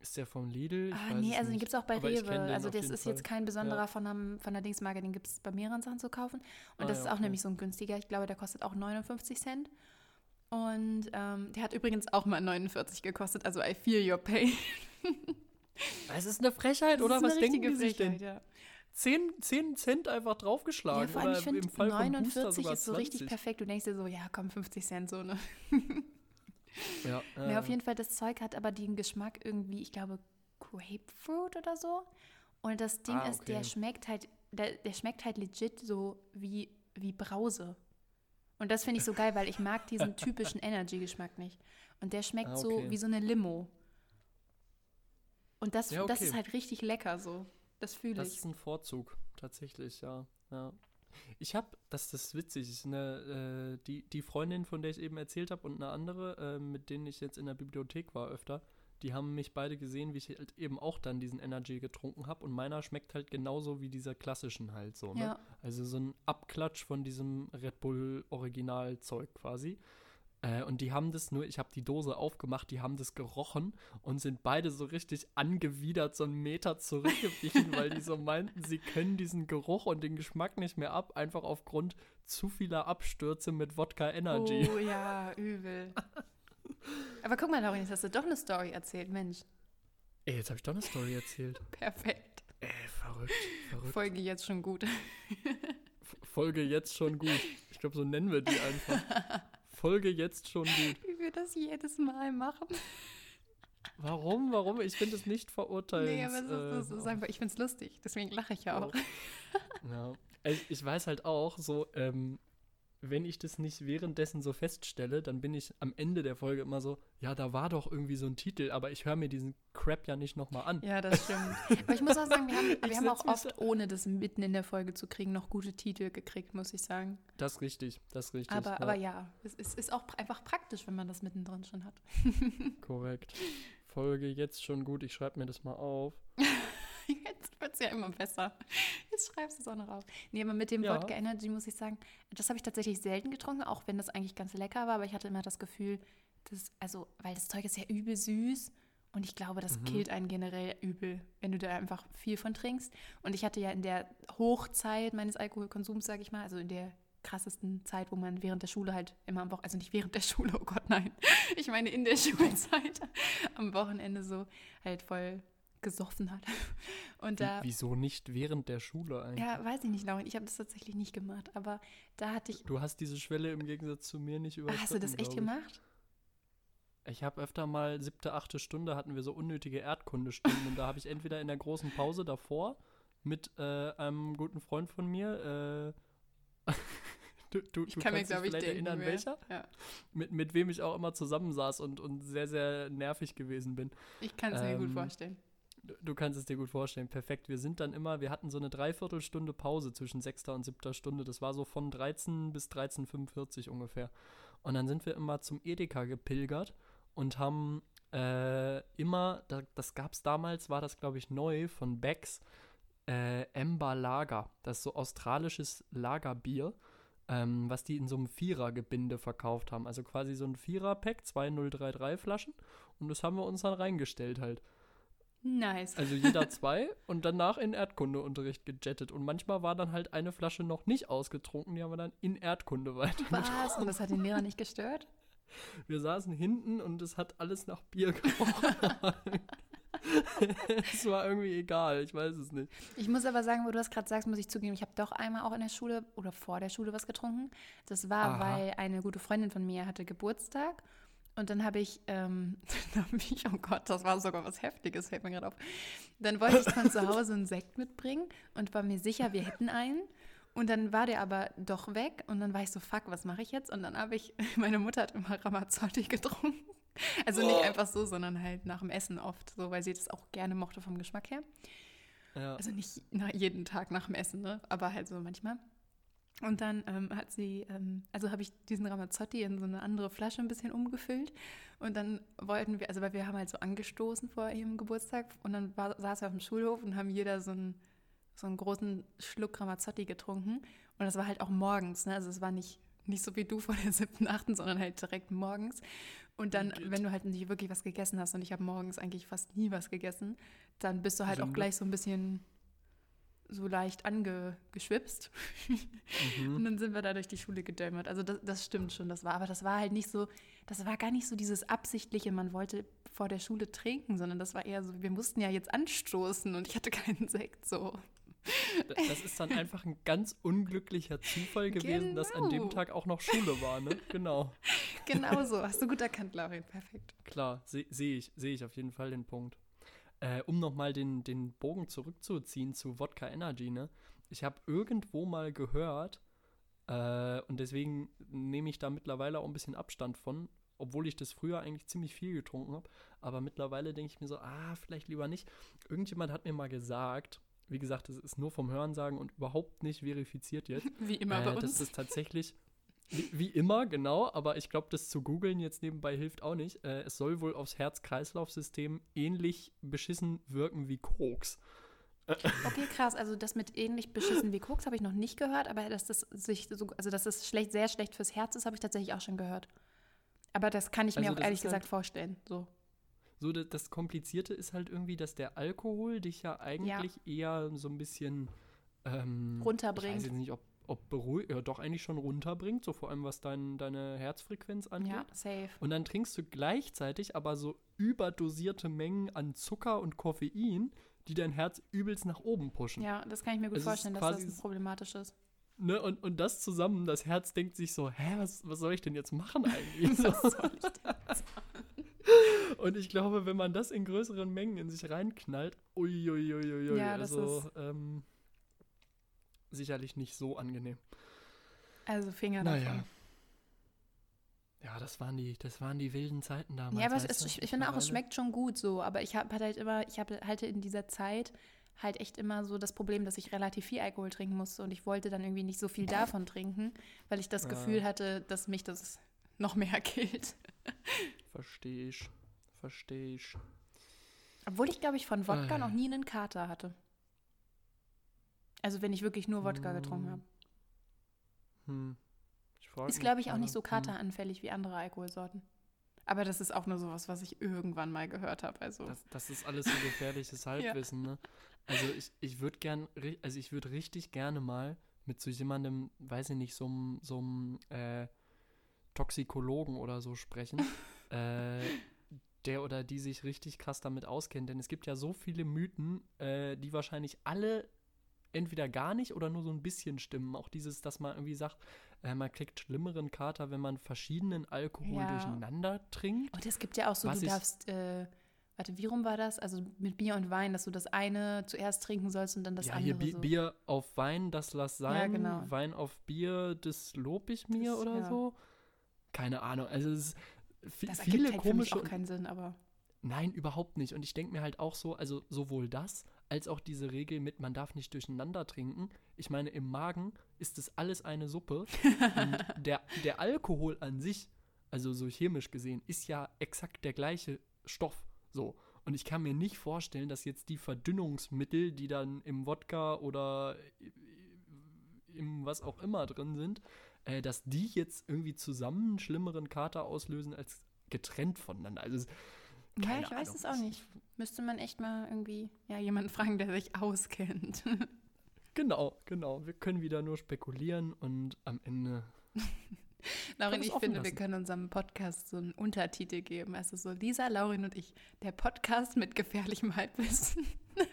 Ist der vom Lidl? Ah, nee, also den gibt es auch bei Aber Rewe. Also das ist jetzt Fall. kein besonderer Ja. von, einem, von der Dingsmarke, den gibt es bei mehreren Sachen zu kaufen. Und Ah, das ist ja, auch okay. nämlich so ein günstiger. Ich glaube, der kostet auch 59 Cent. Und ähm, der hat übrigens auch mal 49 gekostet. Also I feel your pain. Es ist eine Frechheit, oder? Das Was ist denken die sich denn? Ja. 10, 10 Cent einfach draufgeschlagen. Ja, vor allem, oder ich finde, im Fall von Booster 49 sogar ist so richtig 20. perfekt. Du denkst dir so, ja, komm, 50 Cent so, ne? Ja, Ja, auf äh, jeden Fall, das Zeug hat aber den Geschmack irgendwie, ich glaube, Grapefruit oder so. Und das Ding Ah, ist, der okay. schmeckt halt, der, der schmeckt halt legit so wie, wie Brause. Und das finde ich so geil, weil ich mag diesen typischen Energy-Geschmack nicht. Und der schmeckt Ah, so okay. wie so eine Limo. Und das, Ja, das okay. ist halt richtig lecker so. Das fühle Das ich. ist ein Vorzug, tatsächlich, ja. ja. Ich habe, das, das ist witzig, eine, äh, die, die Freundin, von der ich eben erzählt habe, und eine andere, äh, mit denen ich jetzt in der Bibliothek war öfter, die haben mich beide gesehen, wie ich halt eben auch dann diesen Energy getrunken habe. Und meiner schmeckt halt genauso wie dieser klassischen halt so. Ne? Ja. Also so ein Abklatsch von diesem Red Bull Originalzeug quasi. Äh, und die haben das nur, ich habe die Dose aufgemacht, die haben das gerochen und sind beide so richtig angewidert, so einen Meter zurückgewichen, weil die so meinten, sie können diesen Geruch und den Geschmack nicht mehr ab, einfach aufgrund zu vieler Abstürze mit Wodka Energy. Oh ja, übel. Aber guck mal, Laurin, jetzt hast du doch eine Story erzählt, Mensch. Ey, jetzt habe ich doch eine Story erzählt. Perfekt. Ey, verrückt, verrückt. Folge jetzt schon gut. Folge jetzt schon gut. Ich glaube, so nennen wir die einfach. Folge jetzt schon gut. Wie wir das jedes Mal machen. Warum? Warum? Ich finde es nicht verurteilt. Nee, aber das ist, das ist einfach, ich finde es lustig, deswegen lache ich ja auch. Ja. Ich, ich weiß halt auch, so, ähm, wenn ich das nicht währenddessen so feststelle, dann bin ich am Ende der Folge immer so, ja, da war doch irgendwie so ein Titel, aber ich höre mir diesen Crap ja nicht nochmal an. Ja, das stimmt. Aber ich muss auch sagen, wir haben, wir haben auch oft, ohne das mitten in der Folge zu kriegen, noch gute Titel gekriegt, muss ich sagen. Das ist richtig, das ist richtig. Aber ja, aber ja es ist, ist auch einfach praktisch, wenn man das mittendrin schon hat. Korrekt. Folge jetzt schon gut, ich schreibe mir das mal auf. Jetzt wird es ja immer besser. Jetzt schreibst du es auch noch auf. Nee, aber mit dem Ja. Wodka Energy muss ich sagen, das habe ich tatsächlich selten getrunken, auch wenn das eigentlich ganz lecker war, aber ich hatte immer das Gefühl, dass, also, weil das Zeug ist ja übel süß und ich glaube, das Mhm. killt einen generell übel, wenn du da einfach viel von trinkst. Und ich hatte ja in der Hochzeit meines Alkoholkonsums, sage ich mal, also in der krassesten Zeit, wo man während der Schule halt immer am Wochenende, also nicht während der Schule, oh Gott, nein, ich meine in der Schulzeit am Wochenende so halt voll gesoffen hat. Und da, wieso nicht während der Schule eigentlich? ja, weiß ich nicht, Lauren, ich habe das tatsächlich nicht gemacht, aber da hatte ich, Du hast diese Schwelle im Gegensatz zu mir nicht Ah, überschritten. hast du das echt gemacht? Ich habe öfter mal siebte, achte Stunde hatten wir so unnötige Erdkundestunden und da habe ich entweder in der großen Pause davor mit äh, einem guten Freund von mir, äh, du, du, Ich du kann mir, kannst dich glaube ich, denken, erinnern, welcher, Ja. mit, mit wem ich auch immer zusammensaß und, und sehr, sehr nervig gewesen bin. Ich kann es mir gut Ähm, vorstellen. Du, kannst es dir gut vorstellen, perfekt. Wir sind dann immer, wir hatten so eine Dreiviertelstunde Pause zwischen sechster und siebter Stunde. Das war so von 13 bis 13.45 ungefähr. Und dann sind wir immer zum Edeka gepilgert und haben äh, immer, da, das gab es damals, war das glaube ich neu von Becks, äh, Ember Lager. Das ist so australisches Lagerbier, ähm, was die in so einem Vierergebinde verkauft haben. Also quasi so ein Vierer-Pack, zwei 033 Flaschen. Und das haben wir uns dann reingestellt halt. Nice. Also jeder zwei und danach in Erdkundeunterricht gejettet. Und manchmal war dann halt eine Flasche noch nicht ausgetrunken, die haben wir dann in Erdkunde weiter. Was? Und das hat den Lehrer nicht gestört? Wir saßen hinten und es hat alles nach Bier gerochen. es war irgendwie egal, ich weiß es nicht. Ich muss aber sagen, wo du das gerade sagst, muss ich zugeben, ich habe doch einmal auch in der Schule oder vor der Schule was getrunken. Das war, Aha. weil eine gute Freundin von mir hatte Geburtstag. Und dann habe ich, ähm, dann hab ich, oh Gott, das war sogar was Heftiges, fällt mir gerade auf. Dann wollte ich von zu Hause einen Sekt mitbringen und war mir sicher, wir hätten einen. Und dann war der aber doch weg und dann war ich so, fuck, was mache ich jetzt? Und dann habe ich, meine Mutter hat immer Ramazzotti getrunken. Also nicht Oh. einfach so, sondern halt nach dem Essen oft, so, weil sie das auch gerne mochte vom Geschmack her. Ja. Also nicht jeden Tag nach dem Essen, ne? aber halt so manchmal. Und dann ähm, hat sie, ähm, also habe ich diesen Ramazzotti in so eine andere Flasche ein bisschen umgefüllt. Und dann wollten wir, also weil wir haben halt so angestoßen vor ihrem Geburtstag und dann war, saß wir auf dem Schulhof und haben jeder so einen, so einen großen Schluck Ramazzotti getrunken. Und das war halt auch morgens, ne? Also es war nicht, nicht so wie du vor der siebten, achten, sondern halt direkt morgens. Und dann, Geht. wenn du halt nicht wirklich was gegessen hast, und ich habe morgens eigentlich fast nie was gegessen, dann bist du halt auch Sünde. gleich so ein bisschen so leicht angeschwipst. Mhm. Und dann sind wir da durch die Schule gedämmert. Also das, das stimmt schon, das war, aber das war halt nicht so, das war gar nicht so dieses absichtliche, man wollte vor der Schule trinken, sondern das war eher so, wir mussten ja jetzt anstoßen und ich hatte keinen Sekt so. Das ist dann einfach ein ganz unglücklicher Zufall gewesen, dass an dem Genau. Tag auch noch Schule war, ne? Genau. Genau so, hast du gut erkannt, Laurin, perfekt. Klar, sehe seh ich, sehe ich auf jeden Fall den Punkt. Äh, um nochmal den, den Bogen zurückzuziehen zu Wodka Energy, ne? Ich habe irgendwo mal gehört, äh, und deswegen nehme ich da mittlerweile auch ein bisschen Abstand von, obwohl ich das früher eigentlich ziemlich viel getrunken habe. Aber mittlerweile denke ich mir so, ah, vielleicht lieber nicht. Irgendjemand hat mir mal gesagt, wie gesagt, das ist nur vom Hörensagen und überhaupt nicht verifiziert jetzt. Wie immer bei Äh, uns. Das ist tatsächlich, wie, immer, genau, aber ich glaube, das zu googeln jetzt nebenbei hilft auch nicht. Äh, es soll wohl aufs Herz-Kreislauf-System ähnlich beschissen wirken wie Koks. Okay, krass. Also das mit ähnlich beschissen wie Koks habe ich noch nicht gehört, aber dass das sich so, also dass es schlecht, sehr schlecht fürs Herz ist, habe ich tatsächlich auch schon gehört. Aber das kann ich mir Also auch ehrlich halt- gesagt vorstellen. So. So, das, das Komplizierte ist halt irgendwie, dass der Alkohol dich ja eigentlich eher so ein bisschen ähm, Runterbringt. Ich weiß jetzt nicht, ob, ob beruhigt, ja doch eigentlich schon runterbringt, so vor allem was dein, deine Herzfrequenz angeht. Ja, safe. Und dann trinkst du gleichzeitig aber so überdosierte Mengen an Zucker und Koffein, die dein Herz übelst nach oben pushen. Ja, das kann ich mir gut Es vorstellen, dass das s- problematisch ist. Ne? Und, und das zusammen, das Herz denkt sich so, hä, was, was soll ich denn jetzt machen eigentlich? Was soll ich denn? Und ich glaube, wenn man das in größeren Mengen in sich reinknallt, uiuiuiui, Ja, also ähm, sicherlich nicht so angenehm. Also Finger Naja. davon. Ja, das waren die, das waren die wilden Zeiten damals. Ja, aber es, ich, ich finde auch, es schmeckt schon gut so, aber ich habe halt immer, ich habe halt in dieser Zeit halt echt immer so das Problem, dass ich relativ viel Alkohol trinken musste und ich wollte dann irgendwie nicht so viel davon trinken, weil ich das Ja. Gefühl hatte, dass mich das noch mehr killt. Verstehe ich. Verstehe ich. Obwohl ich, glaube ich, von Wodka Ah. noch nie einen Kater hatte. Also wenn ich wirklich nur Wodka getrunken habe. Hm. Ist, glaube ich, auch nicht so Hm. kateranfällig wie andere Alkoholsorten. Aber das ist auch nur sowas, was ich irgendwann mal gehört habe. Also Das, das ist alles so gefährliches Halbwissen, ne? Also ich, ich würde gern, also ich würde richtig gerne mal mit so jemandem, weiß ich nicht, so einem so äh, Toxikologen oder so sprechen, äh, der oder die sich richtig krass damit auskennt. Denn es gibt ja so viele Mythen, äh, die wahrscheinlich alle entweder gar nicht oder nur so ein bisschen stimmen. Auch dieses, dass man irgendwie sagt, äh, man kriegt schlimmeren Kater, wenn man verschiedenen Alkohol Ja. durcheinander trinkt. Und es gibt ja auch so, du darfst, äh, warte, wie rum war das? Also mit Bier und Wein, dass du das eine zuerst trinken sollst und dann das ja, andere. hier Bi so. Bier auf Wein, das lass sein. genau. Wein auf Bier, das lob ich mir Das- oder ja. so. Keine Ahnung. Also es ist das viele halt komische. auch keinen Sinn, aber Nein, überhaupt nicht. Und ich denke mir halt auch so, also sowohl das als auch diese Regel mit, man darf nicht durcheinander trinken. Ich meine, im Magen ist das alles eine Suppe. und der, der Alkohol an sich, also so chemisch gesehen, ist ja exakt der gleiche Stoff. So. Und ich kann mir nicht vorstellen, dass jetzt die Verdünnungsmittel, die dann im Wodka oder im was auch immer drin sind, äh, dass die jetzt irgendwie zusammen einen schlimmeren Kater auslösen als getrennt voneinander. Also es- ja, Keine ich weiß Ahnung. es auch nicht. Müsste man echt mal irgendwie, ja, jemanden fragen, der sich auskennt. Genau, genau. Wir können wieder nur spekulieren und am Ende. Laurin, ich finde, wir lassen. können unserem Podcast so einen Untertitel geben. Also so Lisa, Laurin und ich, der Podcast mit gefährlichem Halbwissen.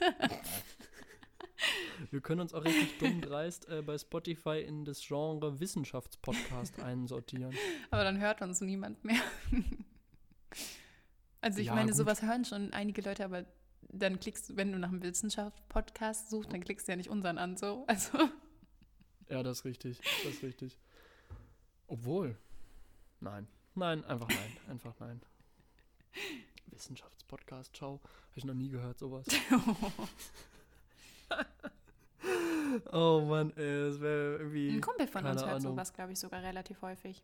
Wir können uns auch richtig dumm dreist äh, bei Spotify in das Genre Wissenschaftspodcast einsortieren. Aber dann hört uns niemand mehr. Also ich Ja, meine, gut. sowas hören schon einige Leute, aber dann klickst du, wenn du nach einem Wissenschaftspodcast suchst, dann klickst du ja nicht unseren an, so. Also, Ja, das ist richtig. Das ist richtig. Obwohl. Nein. Nein, einfach nein. Einfach nein. Wissenschaftspodcast, ciao. Habe ich noch nie gehört, sowas. oh Mann, ey, das wäre irgendwie. ein Kumpel von uns hört Ahnung. sowas, glaube ich, sogar relativ häufig.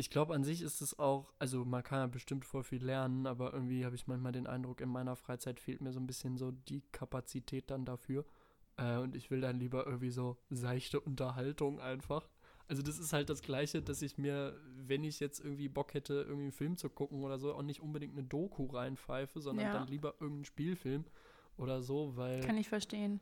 Ich glaube, an sich ist es auch, also man kann ja bestimmt voll viel lernen, aber irgendwie habe ich manchmal den Eindruck, in meiner Freizeit fehlt mir so ein bisschen so die Kapazität dann dafür. Äh, und ich will dann lieber irgendwie so seichte Unterhaltung einfach. Also das ist halt das Gleiche, dass ich mir, wenn ich jetzt irgendwie Bock hätte, irgendwie einen Film zu gucken oder so, auch nicht unbedingt eine Doku reinpfeife, sondern Ja. dann lieber irgendeinen Spielfilm oder so, weil Kann ich verstehen.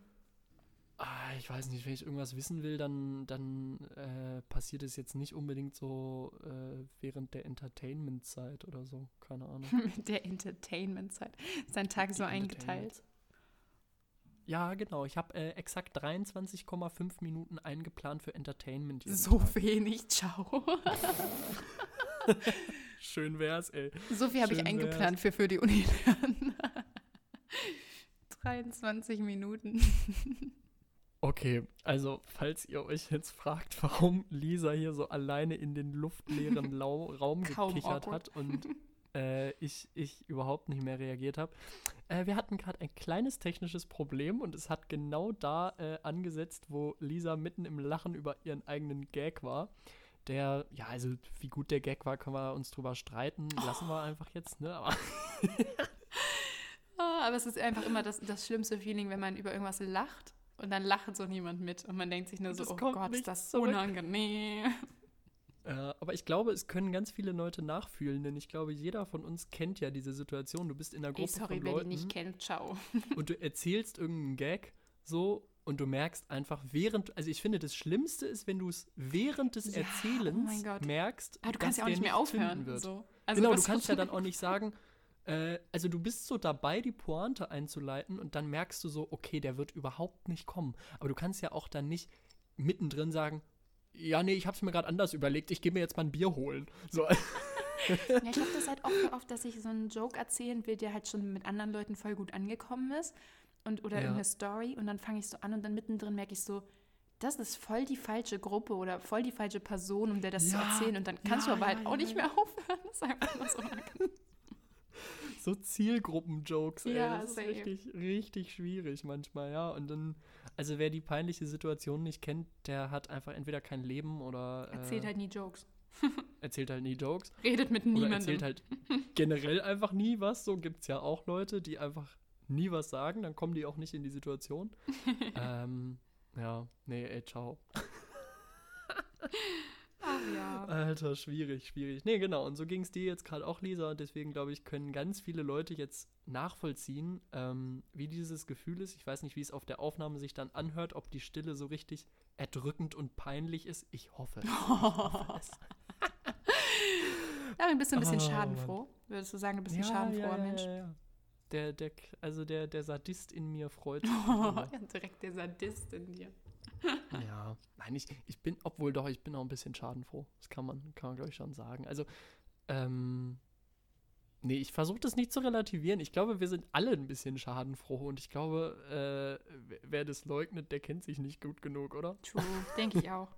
Ah, ich weiß nicht, wenn ich irgendwas wissen will, dann, dann äh, passiert es jetzt nicht unbedingt so äh, während der Entertainment-Zeit oder so. Keine Ahnung. Mit der Entertainment-Zeit. Ist dein Tag so eingeteilt? Ja, genau. Ich habe äh, exakt 23,5 Minuten eingeplant für Entertainment. So Tag. wenig, ciao. Schön wär's, ey. So viel habe ich eingeplant für, für die Uni lernen. 23 Minuten. Okay, also falls ihr euch jetzt fragt, warum Lisa hier so alleine in den luftleeren Lau Raum gekichert hat und äh, ich, ich überhaupt nicht mehr reagiert habe. Äh, wir hatten gerade ein kleines technisches Problem und es hat genau da äh, angesetzt, wo Lisa mitten im Lachen über ihren eigenen Gag war. Der, ja, also wie gut der Gag war, können wir uns drüber streiten. Lassen wir einfach jetzt, ne? Aber Ah, aber es ist einfach immer das, das schlimmste Feeling, wenn man über irgendwas lacht und dann lacht so niemand mit und man denkt sich nur so, oh Gott, ist das zurück. unangenehm. Äh, aber ich glaube, es können ganz viele Leute nachfühlen, denn ich glaube, jeder von uns kennt ja diese Situation. Du bist in einer Ey, Gruppe sorry, von wer Leuten die nicht kennt, ciao. und du erzählst irgendeinen Gag so und du merkst einfach während, also ich finde, das Schlimmste ist, wenn du es während des Ja, oh Erzählens mein Gott. merkst, Aber du kannst dass ja auch der nicht mehr aufhören. Wird. So. Also genau, du kannst ja dann auch nicht sagen, äh, also du bist so dabei, die Pointe einzuleiten und dann merkst du so, okay, der wird überhaupt nicht kommen. Aber du kannst ja auch dann nicht mittendrin sagen, ja, nee, ich hab's mir gerade anders überlegt, ich gehe mir jetzt mal ein Bier holen. So, Ja, ich glaube, das halt auch oft, dass ich so einen Joke erzählen will, der halt schon mit anderen Leuten voll gut angekommen ist. Und, oder Ja. irgendeine Story. Und dann fange ich so an und dann mittendrin merke ich so, das ist voll die falsche Gruppe oder voll die falsche Person, um der das zu Ja, erzählen. Und dann kannst ja, du aber halt auch nicht mehr aufhören. Das ist einfach nur so. So Zielgruppen-Jokes, ey. Ja, das ist same. richtig, richtig schwierig manchmal, ja. Und dann, also wer die peinliche Situation nicht kennt, der hat einfach entweder kein Leben oder äh, Erzählt halt nie Jokes. erzählt halt nie Jokes. Redet mit Oder niemandem. erzählt halt generell einfach nie was. So gibt es ja auch Leute, die einfach nie was sagen, dann kommen die auch nicht in die Situation. ähm, ja, nee, ey, ciao. Ach ja. Alter, schwierig, schwierig. Nee, genau. Und so ging es dir jetzt gerade auch, Lisa. Und deswegen, glaube ich, können ganz viele Leute jetzt nachvollziehen, ähm, wie dieses Gefühl ist. Ich weiß nicht, wie es auf der Aufnahme sich dann anhört, ob die Stille so richtig erdrückend und peinlich ist. Ich hoffe. Ich hoffe es. Ja, bist du ein bisschen Oh, schadenfroh? Würdest du sagen, du bist ein Ja, schadenfroher ja, Mensch? Ja, ja. Der, der, also der, der Sadist in mir freut sich. ja, direkt der Sadist in dir. Ja, nein, ich, ich bin, obwohl doch, ich bin auch ein bisschen schadenfroh. Das kann man, kann man glaube ich, schon sagen. Also, ähm, nee, ich versuche das nicht zu relativieren. Ich glaube, wir sind alle ein bisschen schadenfroh und ich glaube, äh, wer- das leugnet, der kennt sich nicht gut genug, oder? True, denke ich auch.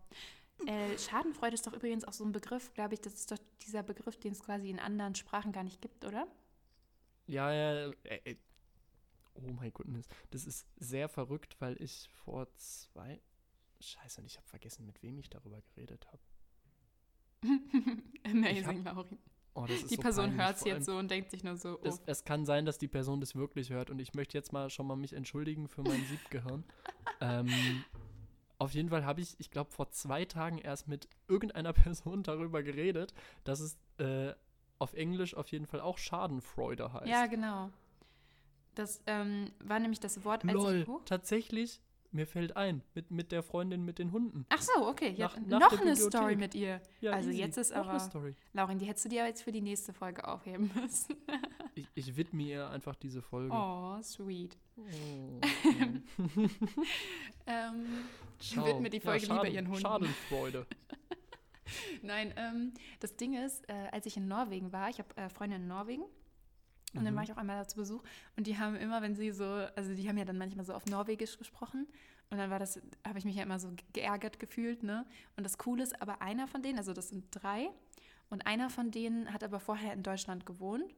Äh, Schadenfreude ist doch übrigens auch so ein Begriff, glaube ich, das ist doch dieser Begriff, den es quasi in anderen Sprachen gar nicht gibt, oder? Ja, ja, äh, äh, oh mein Goodness. Das ist sehr verrückt, weil ich vor zwei, scheiße, und ich habe vergessen, mit wem ich darüber geredet habe. Amazing, Lauri. Oh, das ist Die so Person hört es jetzt so und denkt sich nur so, oh, Es, es kann sein, dass die Person das wirklich hört und ich möchte jetzt mal schon mal mich entschuldigen für mein Siebgehirn. ähm, auf jeden Fall habe ich, ich glaube, vor zwei Tagen erst mit irgendeiner Person darüber geredet, dass es äh, auf Englisch auf jeden Fall auch Schadenfreude heißt. ja, genau. Das ähm, war nämlich das Wort, als Lol, ich... Huch. tatsächlich, mir fällt ein, mit, mit der Freundin mit den Hunden. Ach so, okay. Ja, Nach- noch eine Story mit ihr. Ja, Also easy. jetzt ist Noch eine aber- Story. Laurin, die hättest du dir jetzt für die nächste Folge aufheben müssen. Ich, ich widme ihr einfach diese Folge. Oh, sweet. Oh, Ähm, Ciao. widme die Folge lieber ihren Hunden. Schadenfreude. Nein, ähm, das Ding ist, äh, als ich in Norwegen war, ich habe äh, Freunde in Norwegen und dann Mhm. war ich auch einmal da zu Besuch und die haben immer, wenn sie so, also die haben ja dann manchmal so auf Norwegisch gesprochen und dann war das, habe ich mich ja immer so geärgert gefühlt, ne? Und das Coole ist aber einer von denen, also das sind drei und einer von denen hat aber vorher in Deutschland gewohnt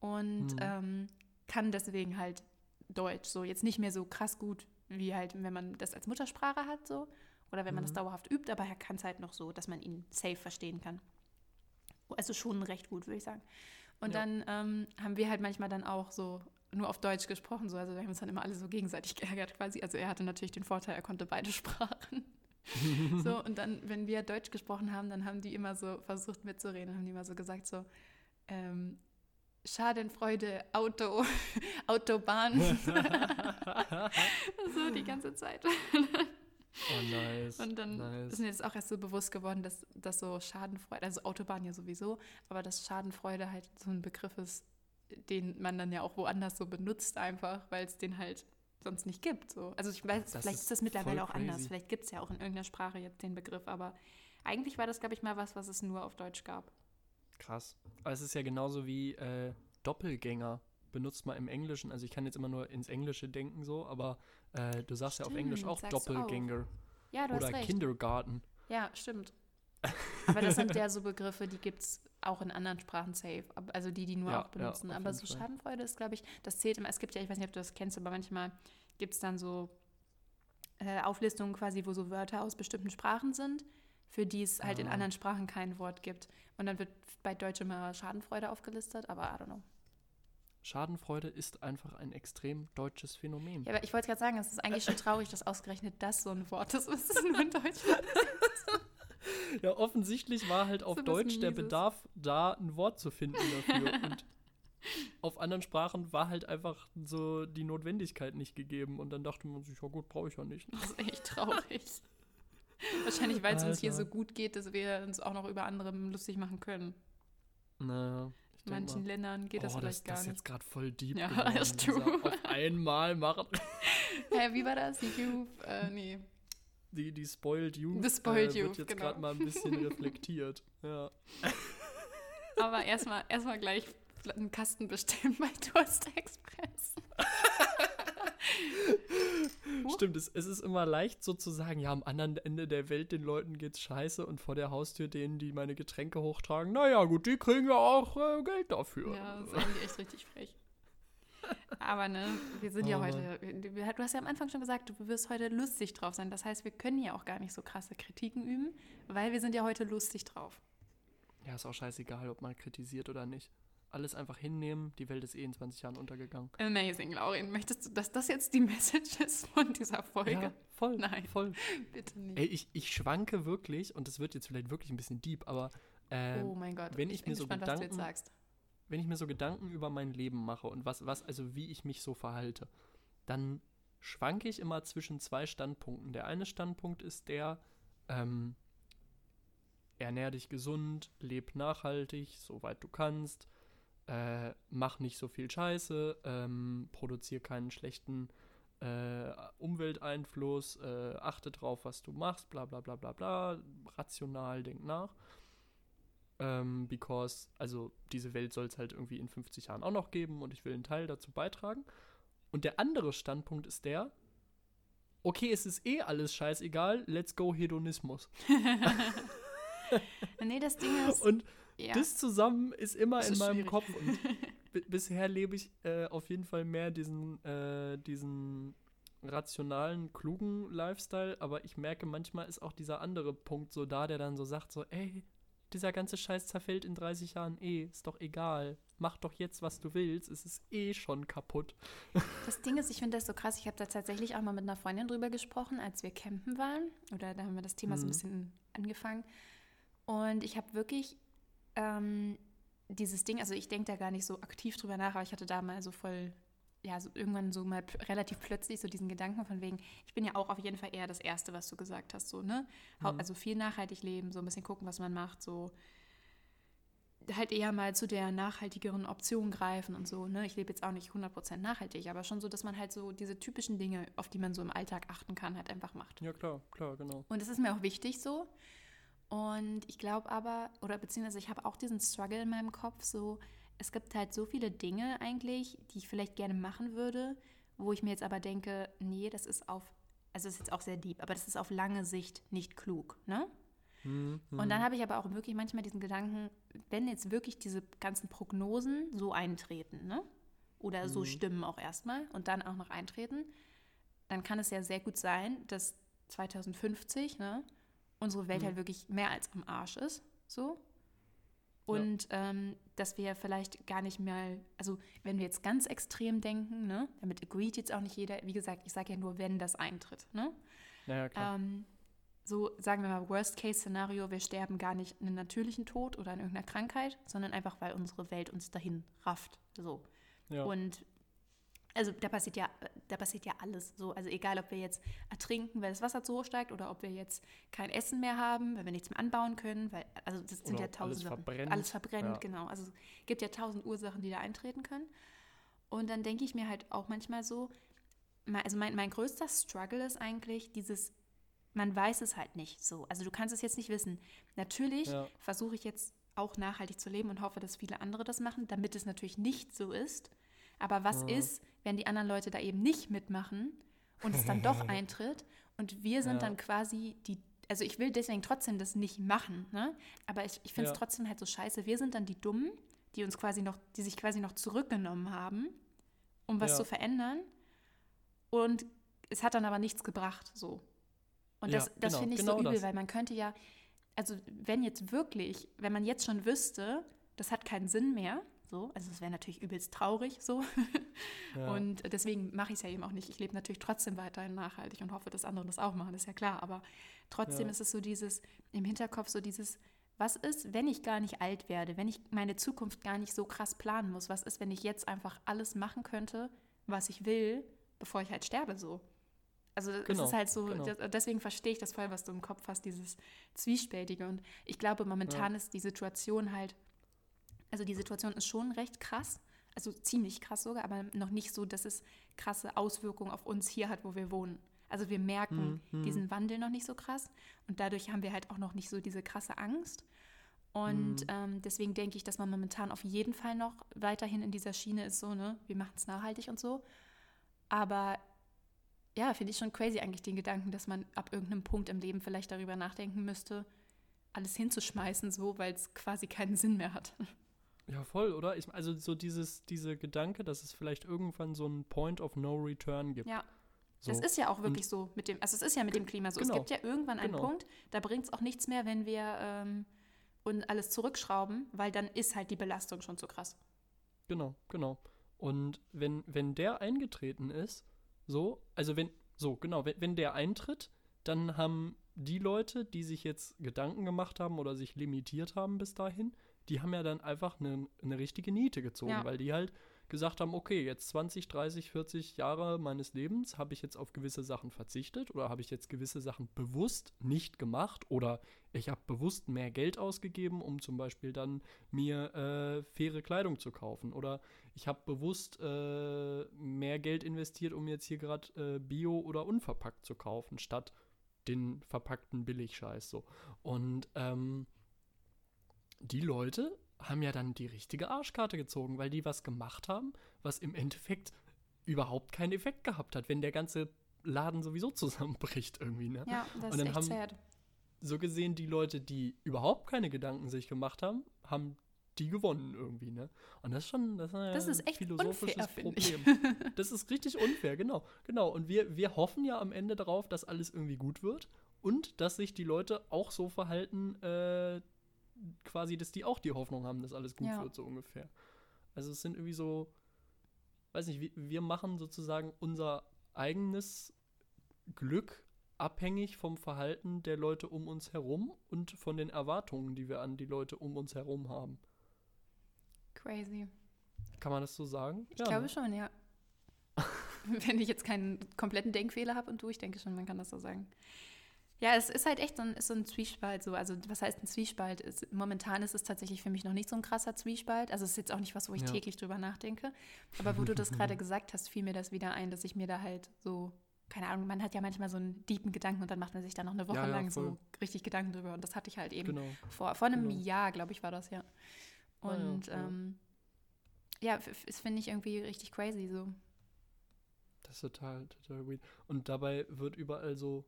und Mhm. ähm, kann deswegen halt Deutsch, so jetzt nicht mehr so krass gut wie halt, wenn man das als Muttersprache hat, so oder wenn man das Mhm. dauerhaft übt, aber er kann es halt noch so, dass man ihn safe verstehen kann. Also schon recht gut, würde ich sagen. Und Ja. dann ähm, haben wir halt manchmal dann auch so nur auf Deutsch gesprochen, so also wir haben uns dann immer alle so gegenseitig geärgert quasi. Also er hatte natürlich den Vorteil, er konnte beide Sprachen. so, und dann, wenn wir Deutsch gesprochen haben, dann haben die immer so versucht mitzureden, haben die immer so gesagt, so, ähm, Schadenfreude, Auto, Autobahn. so die ganze Zeit. Oh, nice. Und dann nice. ist mir jetzt auch erst so bewusst geworden, dass, dass so Schadenfreude, also Autobahn ja sowieso, aber dass Schadenfreude halt so ein Begriff ist, den man dann ja auch woanders so benutzt einfach, weil es den halt sonst nicht gibt. So. Also ich weiß, Das vielleicht ist das mittlerweile auch anders. crazy. Vielleicht gibt es ja auch in irgendeiner Sprache jetzt den Begriff, aber eigentlich war das, glaube ich, mal was, was es nur auf Deutsch gab. Krass. Aber es ist ja genauso wie äh, Doppelgänger. Benutzt man im Englischen, also ich kann jetzt immer nur ins Englische denken so, aber äh, du sagst ja auf Englisch Stimmt, auch du auch. Doppelgänger Ja, oder recht. Kindergarten. Ja, stimmt. Aber das sind ja so Begriffe, die gibt es auch in anderen Sprachen safe. Also die, die nur Ja, auch benutzen. ja, aber so. Schadenfreude ist, glaube ich, das zählt immer. Es gibt ja, ich weiß nicht, ob du das kennst, aber manchmal gibt es dann so äh, Auflistungen quasi, wo so Wörter aus bestimmten Sprachen sind, für die es halt in Ah. anderen Sprachen kein Wort gibt. Und dann wird bei Deutsch immer Schadenfreude aufgelistet, aber I don't know. Schadenfreude ist einfach ein extrem deutsches Phänomen. Ja, aber ich wollte gerade sagen, es ist eigentlich schon traurig, dass ausgerechnet das so ein Wort ist, was es nur in Deutschland Ja, offensichtlich war halt auf Deutsch der. Bedarf da, ein Wort zu finden dafür. Und auf anderen Sprachen war halt einfach so die Notwendigkeit nicht gegeben. Und dann dachte man sich, ja gut, brauche ich ja nicht. Das ist echt traurig. Wahrscheinlich, weil es uns hier so gut geht, dass wir uns auch noch über andere lustig machen können. Naja, manchen mal, Ländern geht das oh, vielleicht das, gar das ist nicht. jetzt gerade voll deep Ja, geworden. ist dieser true. Auf einmal machen. Hä, wie war das? Die Youth? Äh, nee. Die, die Spoiled Youth, The Spoiled äh, wird jetzt genau. gerade mal ein bisschen reflektiert. Ja. Aber erstmal erstmal gleich einen Kasten bestellen bei Durst Express. Stimmt, es, es ist immer leicht so zu sagen, ja, am anderen Ende der Welt den Leuten geht's scheiße und vor der Haustür denen, die meine Getränke hochtragen, naja, gut, die kriegen ja auch äh, Geld dafür. Ja, das ist eigentlich echt richtig frech. Aber ne, wir sind ja Oh heute, wir- du hast ja am Anfang schon gesagt, du wirst heute lustig drauf sein. Das heißt, wir können ja auch gar nicht so krasse Kritiken üben, weil wir sind ja heute lustig drauf. Ja, ist auch scheißegal, ob man kritisiert oder nicht. Alles einfach hinnehmen, die Welt ist eh in 20 Jahren untergegangen. Amazing, Laurin. Möchtest du, dass das jetzt die Message ist von dieser Folge? Ja, voll, Nein. voll. Bitte nicht. Ey, ich, ich schwanke wirklich, und das wird jetzt vielleicht wirklich ein bisschen deep, aber ähm, oh mein Gott. wenn ich bin mir so gespannt, jetzt Gedanken- wenn ich mir so Gedanken über mein Leben mache und was, was, also wie ich mich so verhalte, dann schwanke ich immer zwischen zwei Standpunkten. Der eine Standpunkt ist der, ähm, ernähr dich gesund, leb nachhaltig, soweit du kannst, äh, mach nicht so viel Scheiße, ähm, produziere keinen schlechten äh, Umwelteinfluss, äh, achte drauf, was du machst, bla bla bla bla bla, rational, denk nach. Ähm, because, also diese Welt soll es halt irgendwie in 50 Jahren auch noch geben und ich will einen Teil dazu beitragen. Und der andere Standpunkt ist der, okay, es ist eh alles scheißegal, let's go Hedonismus. Nee, das Ding ist. Und ja. das zusammen ist immer Das in ist meinem schwierig. Kopf. Und bi- bisher lebe ich äh, auf jeden Fall mehr diesen, äh, diesen rationalen, klugen Lifestyle, aber ich merke, manchmal ist auch dieser andere Punkt so da, der dann so sagt, so, ey, dieser ganze Scheiß zerfällt in 30 Jahren eh, ist doch egal. Mach doch jetzt, was du willst, es ist eh schon kaputt. Das Ding ist, ich finde das so krass. Ich habe da tatsächlich auch mal mit einer Freundin drüber gesprochen, als wir campen waren. Oder da haben wir das Thema so ein Mhm. bisschen angefangen. Und ich habe wirklich ähm, dieses Ding, also ich denke da gar nicht so aktiv drüber nach, aber ich hatte da mal so voll, ja, so irgendwann so mal relativ plötzlich so diesen Gedanken von wegen, ich bin ja auch auf jeden Fall eher das Erste, was du gesagt hast, so, ne? Mhm. Also viel nachhaltig leben, so ein bisschen gucken, was man macht, so halt eher mal zu der nachhaltigeren Option greifen und so. Ne? Ich lebe jetzt auch nicht 100% nachhaltig, aber schon so, dass man halt so diese typischen Dinge, auf die man so im Alltag achten kann, halt einfach macht. Ja, klar, klar, genau. Und das ist mir auch wichtig so. Und ich glaube aber, oder beziehungsweise ich habe auch diesen Struggle in meinem Kopf, so, es gibt halt so viele Dinge eigentlich, die ich vielleicht gerne machen würde, wo ich mir jetzt aber denke, nee, das ist auf, also das ist jetzt auch sehr deep, aber das ist auf lange Sicht nicht klug, ne? Mhm, Und dann habe ich aber auch wirklich manchmal diesen Gedanken, wenn jetzt wirklich diese ganzen Prognosen so eintreten, ne? Oder so Mhm. stimmen auch erstmal und dann auch noch eintreten, dann kann es ja sehr gut sein, dass 2050, ne, unsere Welt Mhm. halt wirklich mehr als am Arsch ist, so. Und ähm, dass wir vielleicht gar nicht mehr, also wenn wir jetzt ganz extrem denken, ne, damit agreed jetzt auch nicht jeder, wie gesagt, ich sage ja nur, wenn das eintritt, ne? Naja, klar. Ähm, so sagen wir mal, Worst-Case-Szenario, wir sterben gar nicht einen natürlichen Tod oder an irgendeiner Krankheit, sondern einfach, weil unsere Welt uns dahin rafft. So. Ja. Und also da passiert ja, da passiert ja alles so. Also egal, ob wir jetzt ertrinken, weil das Wasser zu hoch steigt, oder ob wir jetzt kein Essen mehr haben, weil wir nichts mehr anbauen können, weil, also das sind Oder ja tausend alles Sachen. verbrennt. Alles verbrennt, Ja. genau. Also es gibt ja tausend Ursachen, die da eintreten können. Und dann denke ich mir halt auch manchmal so, also mein, mein größter Struggle ist eigentlich dieses, man weiß es halt nicht so. Also du kannst es jetzt nicht wissen. Natürlich Ja. versuche ich jetzt auch nachhaltig zu leben und hoffe, dass viele andere das machen, damit es natürlich nicht so ist. Aber was Ja. ist, wenn die anderen Leute da eben nicht mitmachen und es dann doch eintritt und wir sind Ja. dann quasi die, also ich will deswegen trotzdem das nicht machen, ne? aber ich, ich finde es Ja. trotzdem halt so scheiße. Wir sind dann die Dummen, die uns quasi noch, die sich quasi noch zurückgenommen haben, um was Ja. zu verändern und es hat dann aber nichts gebracht, so. Und das, das genau, finde ich genau so übel, das. weil man könnte ja, also wenn jetzt wirklich, wenn man jetzt schon wüsste, das hat keinen Sinn mehr, so, also es wäre natürlich übelst traurig, so. Ja. Und deswegen mache ich es ja eben auch nicht. Ich lebe natürlich trotzdem weiterhin nachhaltig und hoffe, dass andere das auch machen, ist ja klar. Aber trotzdem Ja. ist es so dieses, im Hinterkopf so dieses, was ist, wenn ich gar nicht alt werde, wenn ich meine Zukunft gar nicht so krass planen muss? Was ist, wenn ich jetzt einfach alles machen könnte, was ich will, bevor ich halt sterbe, so? Also es Genau, ist halt so, genau. das, deswegen verstehe ich das voll, was du im Kopf hast, dieses Zwiespältige. Und ich glaube, momentan ist die Situation halt, also die Situation ist schon recht krass, also ziemlich krass sogar, aber noch nicht so, dass es krasse Auswirkungen auf uns hier hat, wo wir wohnen. Also wir merken Hm, hm. diesen Wandel noch nicht so krass und dadurch haben wir halt auch noch nicht so diese krasse Angst. Und Hm. ähm, deswegen denke ich, dass man momentan auf jeden Fall noch weiterhin in dieser Schiene ist, so, ne, wir machen es nachhaltig und so. Aber ja, finde ich schon crazy eigentlich den Gedanken, dass man ab irgendeinem Punkt im Leben vielleicht darüber nachdenken müsste, alles hinzuschmeißen, so, weil es quasi keinen Sinn mehr hat. Ja, voll, oder? Ich, also so dieses, diese Gedanke, dass es vielleicht irgendwann so einen Point of No Return gibt. Ja. So. Das ist ja auch wirklich so mit dem, also es ist ja mit dem Klima so. genau. Es gibt ja irgendwann einen Genau. Punkt, da bringt es auch nichts mehr, wenn wir ähm, und alles zurückschrauben, weil dann ist halt die Belastung schon zu krass. Genau, genau. Und wenn, wenn der eingetreten ist, so, also wenn, so, genau, wenn, wenn der eintritt, dann haben die Leute, die sich jetzt Gedanken gemacht haben oder sich limitiert haben bis dahin, die haben ja dann einfach eine, eine richtige Niete gezogen, Ja. weil die halt gesagt haben, okay, jetzt 20, 30, 40 Jahre meines Lebens habe ich jetzt auf gewisse Sachen verzichtet oder habe ich jetzt gewisse Sachen bewusst nicht gemacht oder ich habe bewusst mehr Geld ausgegeben, um zum Beispiel dann mir äh, faire Kleidung zu kaufen oder ich habe bewusst äh, mehr Geld investiert, um jetzt hier gerade äh, Bio oder unverpackt zu kaufen, statt den verpackten Billigscheiß so. Und ähm, die Leute haben ja dann die richtige Arschkarte gezogen, weil die was gemacht haben, was im Endeffekt überhaupt keinen Effekt gehabt hat, wenn der ganze Laden sowieso zusammenbricht irgendwie, ne? Ja, das Und ist dann echt haben- sad. So gesehen, die Leute, die überhaupt keine Gedanken sich gemacht haben, haben die gewonnen irgendwie, ne? Und das ist schon, das ist, ein Das ist echt philosophisches unfair. Problem. Das ist richtig unfair, genau. Genau. Und wir, wir hoffen ja am Ende darauf, dass alles irgendwie gut wird und dass sich die Leute auch so verhalten, äh, quasi, dass die auch die Hoffnung haben, dass alles gut Ja. wird, so ungefähr. Also es sind irgendwie so, weiß nicht, wir, wir machen sozusagen unser eigenes Glück abhängig vom Verhalten der Leute um uns herum und von den Erwartungen, die wir an die Leute um uns herum haben. Crazy. Kann man das so sagen? Ich glaube schon, ja. Wenn ich jetzt keinen kompletten Denkfehler habe und du, ich denke schon, man kann das so sagen. Ja, es ist halt echt so ein, ist so ein Zwiespalt. So. Also, was heißt ein Zwiespalt? Es, momentan ist es tatsächlich für mich noch nicht so ein krasser Zwiespalt. Also, es ist jetzt auch nicht was, wo ich Ja. täglich drüber nachdenke. Aber wo du das gerade gesagt hast, fiel mir das wieder ein, dass ich mir da halt so, keine Ahnung, man hat ja manchmal so einen deepen Gedanken und dann macht man sich da noch eine Woche Ja, ja, lang so voll. richtig Gedanken drüber. Und das hatte ich halt eben Genau. vor, vor einem Genau. Jahr, glaube ich, war das ja. Ah, ja, Und ja. ähm, ja, f- das finde ich irgendwie richtig crazy so. Das ist total, total weird. Und dabei wird überall so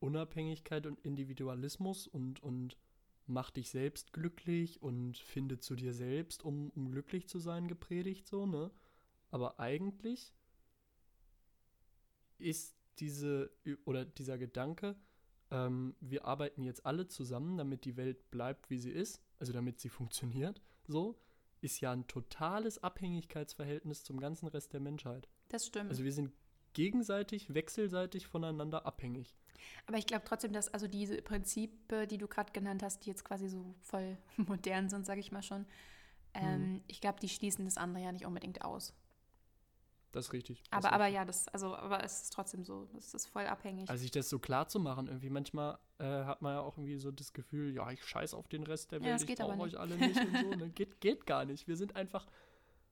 Unabhängigkeit und Individualismus und, und mach dich selbst glücklich und finde zu dir selbst, um, um glücklich zu sein, gepredigt, so, ne? Aber eigentlich ist diese oder dieser Gedanke, ähm, wir arbeiten jetzt alle zusammen, damit die Welt bleibt, wie sie ist, also damit sie funktioniert, so, ist ja ein totales Abhängigkeitsverhältnis zum ganzen Rest der Menschheit. Das stimmt. Also wir sind gegenseitig, wechselseitig voneinander abhängig. Aber ich glaube trotzdem, dass also diese Prinzipien, die du gerade genannt hast, die jetzt quasi so voll modern sind, sage ich mal schon, ähm, Mhm. ich glaube, die schließen das andere ja nicht unbedingt aus. Das ist richtig. das Aber, ist aber richtig. ja, das, also, aber es ist trotzdem so, es ist voll abhängig. Also sich das so klar zu machen, irgendwie manchmal äh, hat man ja auch irgendwie so das Gefühl, ja, ich scheiß auf den Rest der Ja, Welt, das ich geht aber brauche nicht. euch alle nicht und so. Ne? Geht, geht gar nicht. Wir sind einfach,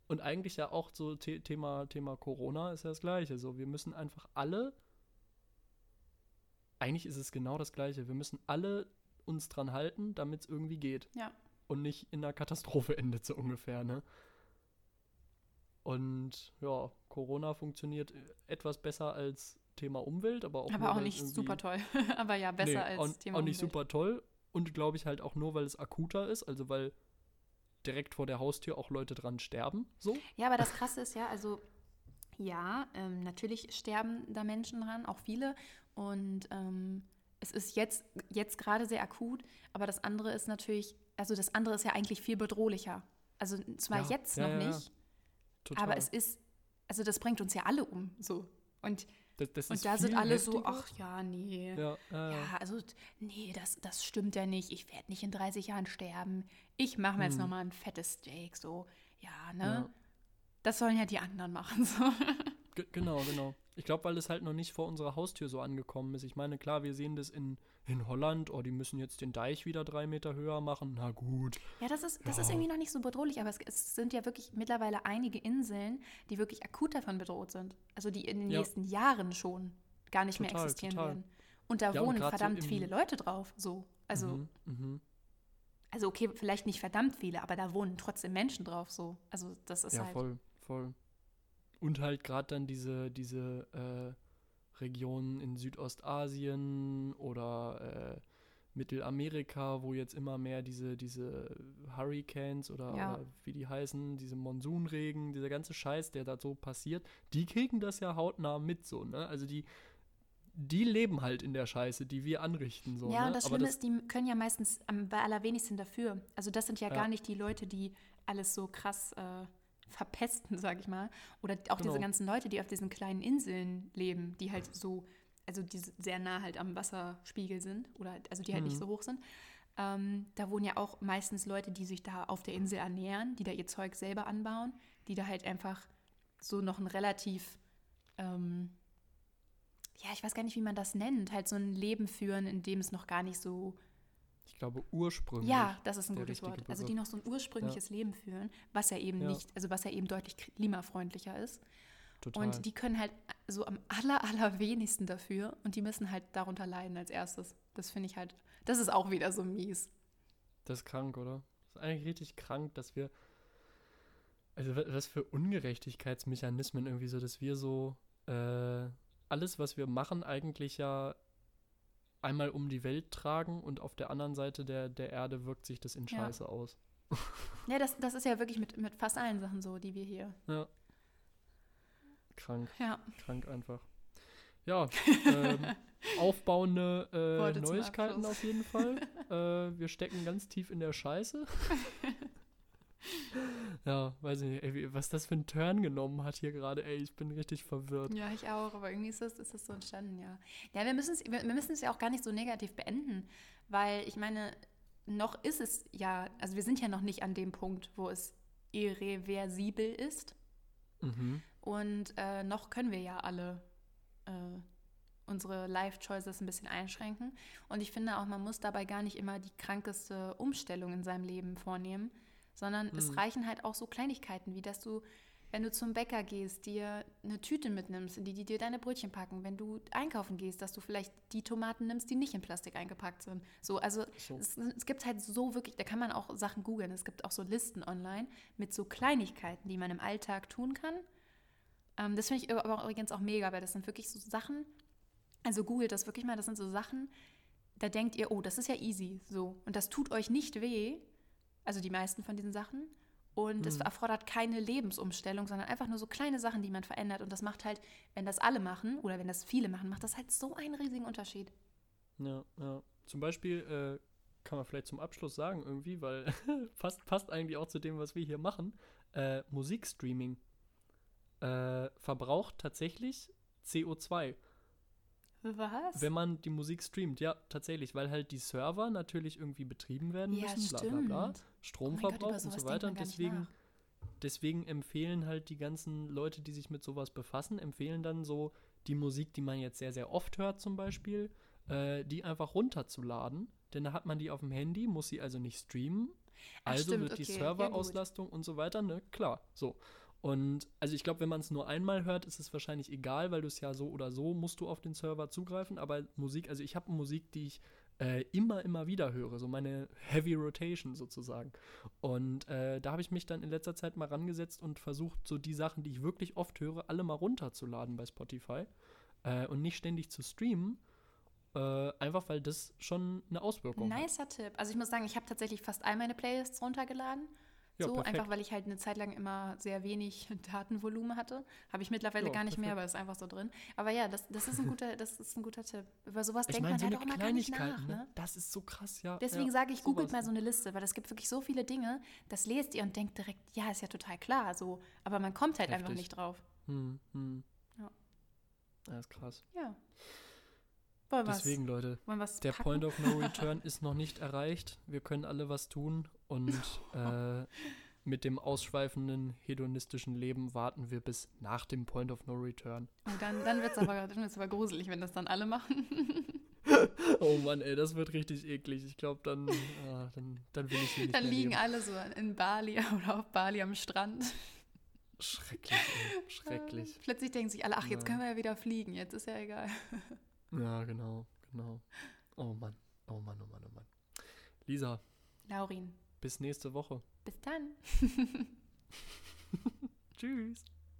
und eigentlich ja auch so The Thema, Thema Corona ist ja das Gleiche. So, wir müssen einfach alle, eigentlich ist es genau das Gleiche, wir müssen alle uns dran halten, damit es irgendwie geht. Ja. Und nicht in einer Katastrophe endet, so ungefähr, ne? Und ja, Corona funktioniert äh, etwas besser als Thema Umwelt, aber auch, aber auch nicht super toll. aber ja, besser Nee, als auch, Thema auch nicht Umwelt. super toll und glaube ich halt auch nur, weil es akuter ist, also weil direkt vor der Haustür auch Leute dran sterben, so. Ja, aber das Krasse ist ja, also ja, ähm, natürlich sterben da Menschen dran, auch viele. Und ähm, es ist jetzt, jetzt gerade sehr akut, aber das andere ist natürlich, also das andere ist ja eigentlich viel bedrohlicher. Also zwar Ja, jetzt ja, noch ja, nicht, aber es ist, also das bringt uns ja alle um, so. Und, das, das und da sind alle so, heftiger. ach ja, nee. Ja, äh, Ja, also, nee, das, das stimmt ja nicht. Ich werde nicht in 30 Jahren sterben. Ich mache mir jetzt Hm. nochmal ein fettes Steak, so. Ja, ne? Ja. Das sollen ja die anderen machen, so. Ge- Genau, genau. Ich glaube, weil es halt noch nicht vor unserer Haustür so angekommen ist. Ich meine, klar, wir sehen das in, in Holland, oh, die müssen jetzt den Deich wieder drei Meter höher machen. Na gut. Ja, das ist, das ist Ja. irgendwie noch nicht so bedrohlich, aber es, es sind ja wirklich mittlerweile einige Inseln, die wirklich akut davon bedroht sind. Also die in den Ja. nächsten Jahren schon gar nicht mehr Total, existieren total. werden. Und da Ja, und wohnen so verdammt im- viele Leute drauf, so. Also, Mhm, mhm. also okay, vielleicht nicht verdammt viele, aber da wohnen trotzdem Menschen drauf, so. Also das ist Ja, halt. voll, voll. Und halt gerade dann diese, diese äh, Regionen in Südostasien oder äh, Mittelamerika, wo jetzt immer mehr diese, diese Hurricanes oder, Ja. oder wie die heißen, diese Monsunregen, dieser ganze Scheiß, der da so passiert, die kriegen das ja hautnah mit so, ne? Also die, die leben halt in der Scheiße, die wir anrichten. So, Ja, ne? und das Aber Schlimme ist, die können ja meistens am allerwenigsten dafür. Also das sind ja, Ja. gar nicht die Leute, die alles so krass äh, verpesten, sag ich mal. Oder auch diese Genau. ganzen Leute, die auf diesen kleinen Inseln leben, die halt so, also die sehr nah halt am Wasserspiegel sind oder also die halt nicht Mhm. so hoch sind. Ähm, da wohnen ja auch meistens Leute, die sich da auf der Insel ernähren, die da ihr Zeug selber anbauen, die da halt einfach so noch ein relativ ähm, ja, ich weiß gar nicht, wie man das nennt, halt so ein Leben führen, in dem es noch gar nicht so. Ich glaube ursprünglich. Ja, das ist ein gutes Wort. Also die Begriff. noch so ein ursprüngliches Leben führen, was ja eben Ja. nicht, also was ja eben deutlich klimafreundlicher ist. Total. Und die können halt so am aller, allerwenigsten dafür und die müssen halt darunter leiden als erstes. Das finde ich halt, das ist auch wieder so mies. Das ist krank, oder? Das ist eigentlich richtig krank, dass wir. Also, wa- was für Ungerechtigkeitsmechanismen irgendwie so, dass wir so. Äh, alles, was wir machen, eigentlich ja einmal um die Welt tragen und auf der anderen Seite der, der Erde wirkt sich das in Ja. Scheiße aus. Ja, das, das ist ja wirklich mit, mit fast allen Sachen so, die wir hier. Ja. Krank, Ja, krank einfach. Ja, ähm, aufbauende äh, Neuigkeiten auf jeden Fall. äh, wir stecken ganz tief in der Scheiße. Ja, weiß ich nicht, ey, was das für einen Turn genommen hat hier gerade, ey, ich bin richtig verwirrt. Ja, ich auch, aber irgendwie ist das, ist das so entstanden, ja. Ja, wir müssen es wir wir ja auch gar nicht so negativ beenden, weil ich meine, noch ist es ja, also wir sind ja noch nicht an dem Punkt, wo es irreversibel ist Mhm. und äh, noch können wir ja alle äh, unsere Life-Choices ein bisschen einschränken und ich finde auch, man muss dabei gar nicht immer die krankeste Umstellung in seinem Leben vornehmen, sondern es Mhm. reichen halt auch so Kleinigkeiten, wie dass du wenn du zum Bäcker gehst, dir eine Tüte mitnimmst, in die die dir deine Brötchen packen. Wenn du einkaufen gehst, dass du vielleicht die Tomaten nimmst, die nicht in Plastik eingepackt sind. So, also So. es, es gibt halt so wirklich, da kann man auch Sachen googeln. Es gibt auch so Listen online mit so Kleinigkeiten, die man im Alltag tun kann. Ähm, das finde ich aber übrigens auch mega, weil das sind wirklich so Sachen, also googelt das wirklich mal, das sind so Sachen, da denkt ihr, oh, das ist ja easy, so. Und das tut euch nicht weh, also die meisten von diesen Sachen. Und es Mhm. erfordert keine Lebensumstellung, sondern einfach nur so kleine Sachen, die man verändert. Und das macht halt, wenn das alle machen oder wenn das viele machen, macht das halt so einen riesigen Unterschied. Ja, ja. Zum Beispiel äh, kann man vielleicht zum Abschluss sagen irgendwie, weil passt, passt eigentlich auch zu dem, was wir hier machen. Äh, Musikstreaming äh, verbraucht tatsächlich CO2. Was? Wenn man die Musik streamt, ja, tatsächlich, weil halt die Server natürlich irgendwie betrieben werden ja, müssen, bla bla bla, Oh Gott, Stromverbrauch über und sowas so weiter. Und deswegen, deswegen empfehlen halt die ganzen Leute, die sich mit sowas befassen, empfehlen dann so die Musik, die man jetzt sehr, sehr oft hört zum Beispiel, äh, die einfach runterzuladen. Denn da hat man die auf dem Handy, muss sie also nicht streamen. Ach, Also stimmt, wird die okay, ja, gut. Serverauslastung und so weiter, ne? Klar, so. Und also ich glaube, wenn man es nur einmal hört, ist es wahrscheinlich egal, weil du es ja so oder so musst du auf den Server zugreifen. Aber Musik, also ich habe Musik, die ich äh, immer, immer wieder höre, so meine Heavy Rotation sozusagen. Und äh, da habe ich mich dann in letzter Zeit mal rangesetzt und versucht, so die Sachen, die ich wirklich oft höre, alle mal runterzuladen bei Spotify äh, und nicht ständig zu streamen. Äh, einfach weil das schon eine Auswirkung hat. Nicer Tipp. Also ich muss sagen, ich habe tatsächlich fast all meine Playlists runtergeladen. Ja, so, perfekt. einfach weil ich halt eine Zeit lang immer sehr wenig Datenvolumen hatte. Habe ich mittlerweile Ja, gar nicht mehr, perfekt. aber ist einfach so drin. Aber ja, das, das, ist, ein guter, das ist ein guter Tipp. Über sowas Ich denkt meine, man so halt auch immer gar nicht nach. ne? Ne? Das ist so krass, ja. Deswegen ja, sage ich, googelt mal so eine Liste, weil es gibt wirklich so viele Dinge, das lest ihr und denkt direkt, ja, ist ja total klar, so. Aber man kommt halt einfach Heftig. nicht drauf. Hm, hm. Ja. Das ist krass. Ja. Wollen Deswegen, Leute, wollen wir's der packen? Point of No Return ist noch nicht erreicht. Wir können alle was tun und äh, mit dem ausschweifenden hedonistischen Leben warten wir bis nach dem Point of No Return. Oh, dann dann wird es aber, dann wird's aber gruselig, wenn das dann alle machen. Oh Mann, ey, das wird richtig eklig. Ich glaube, dann, ah, dann, dann will ich hier nicht Dann liegen leben. alle so in Bali oder auf Bali am Strand. Schrecklich, ey, schrecklich. Plötzlich denken sich alle, ach, jetzt können wir ja wieder fliegen, jetzt ist ja egal. Ja, genau, genau. Oh Mann, oh Mann, oh Mann, oh Mann. Lisa, Laurin, bis nächste Woche. bis dann. Tschüss.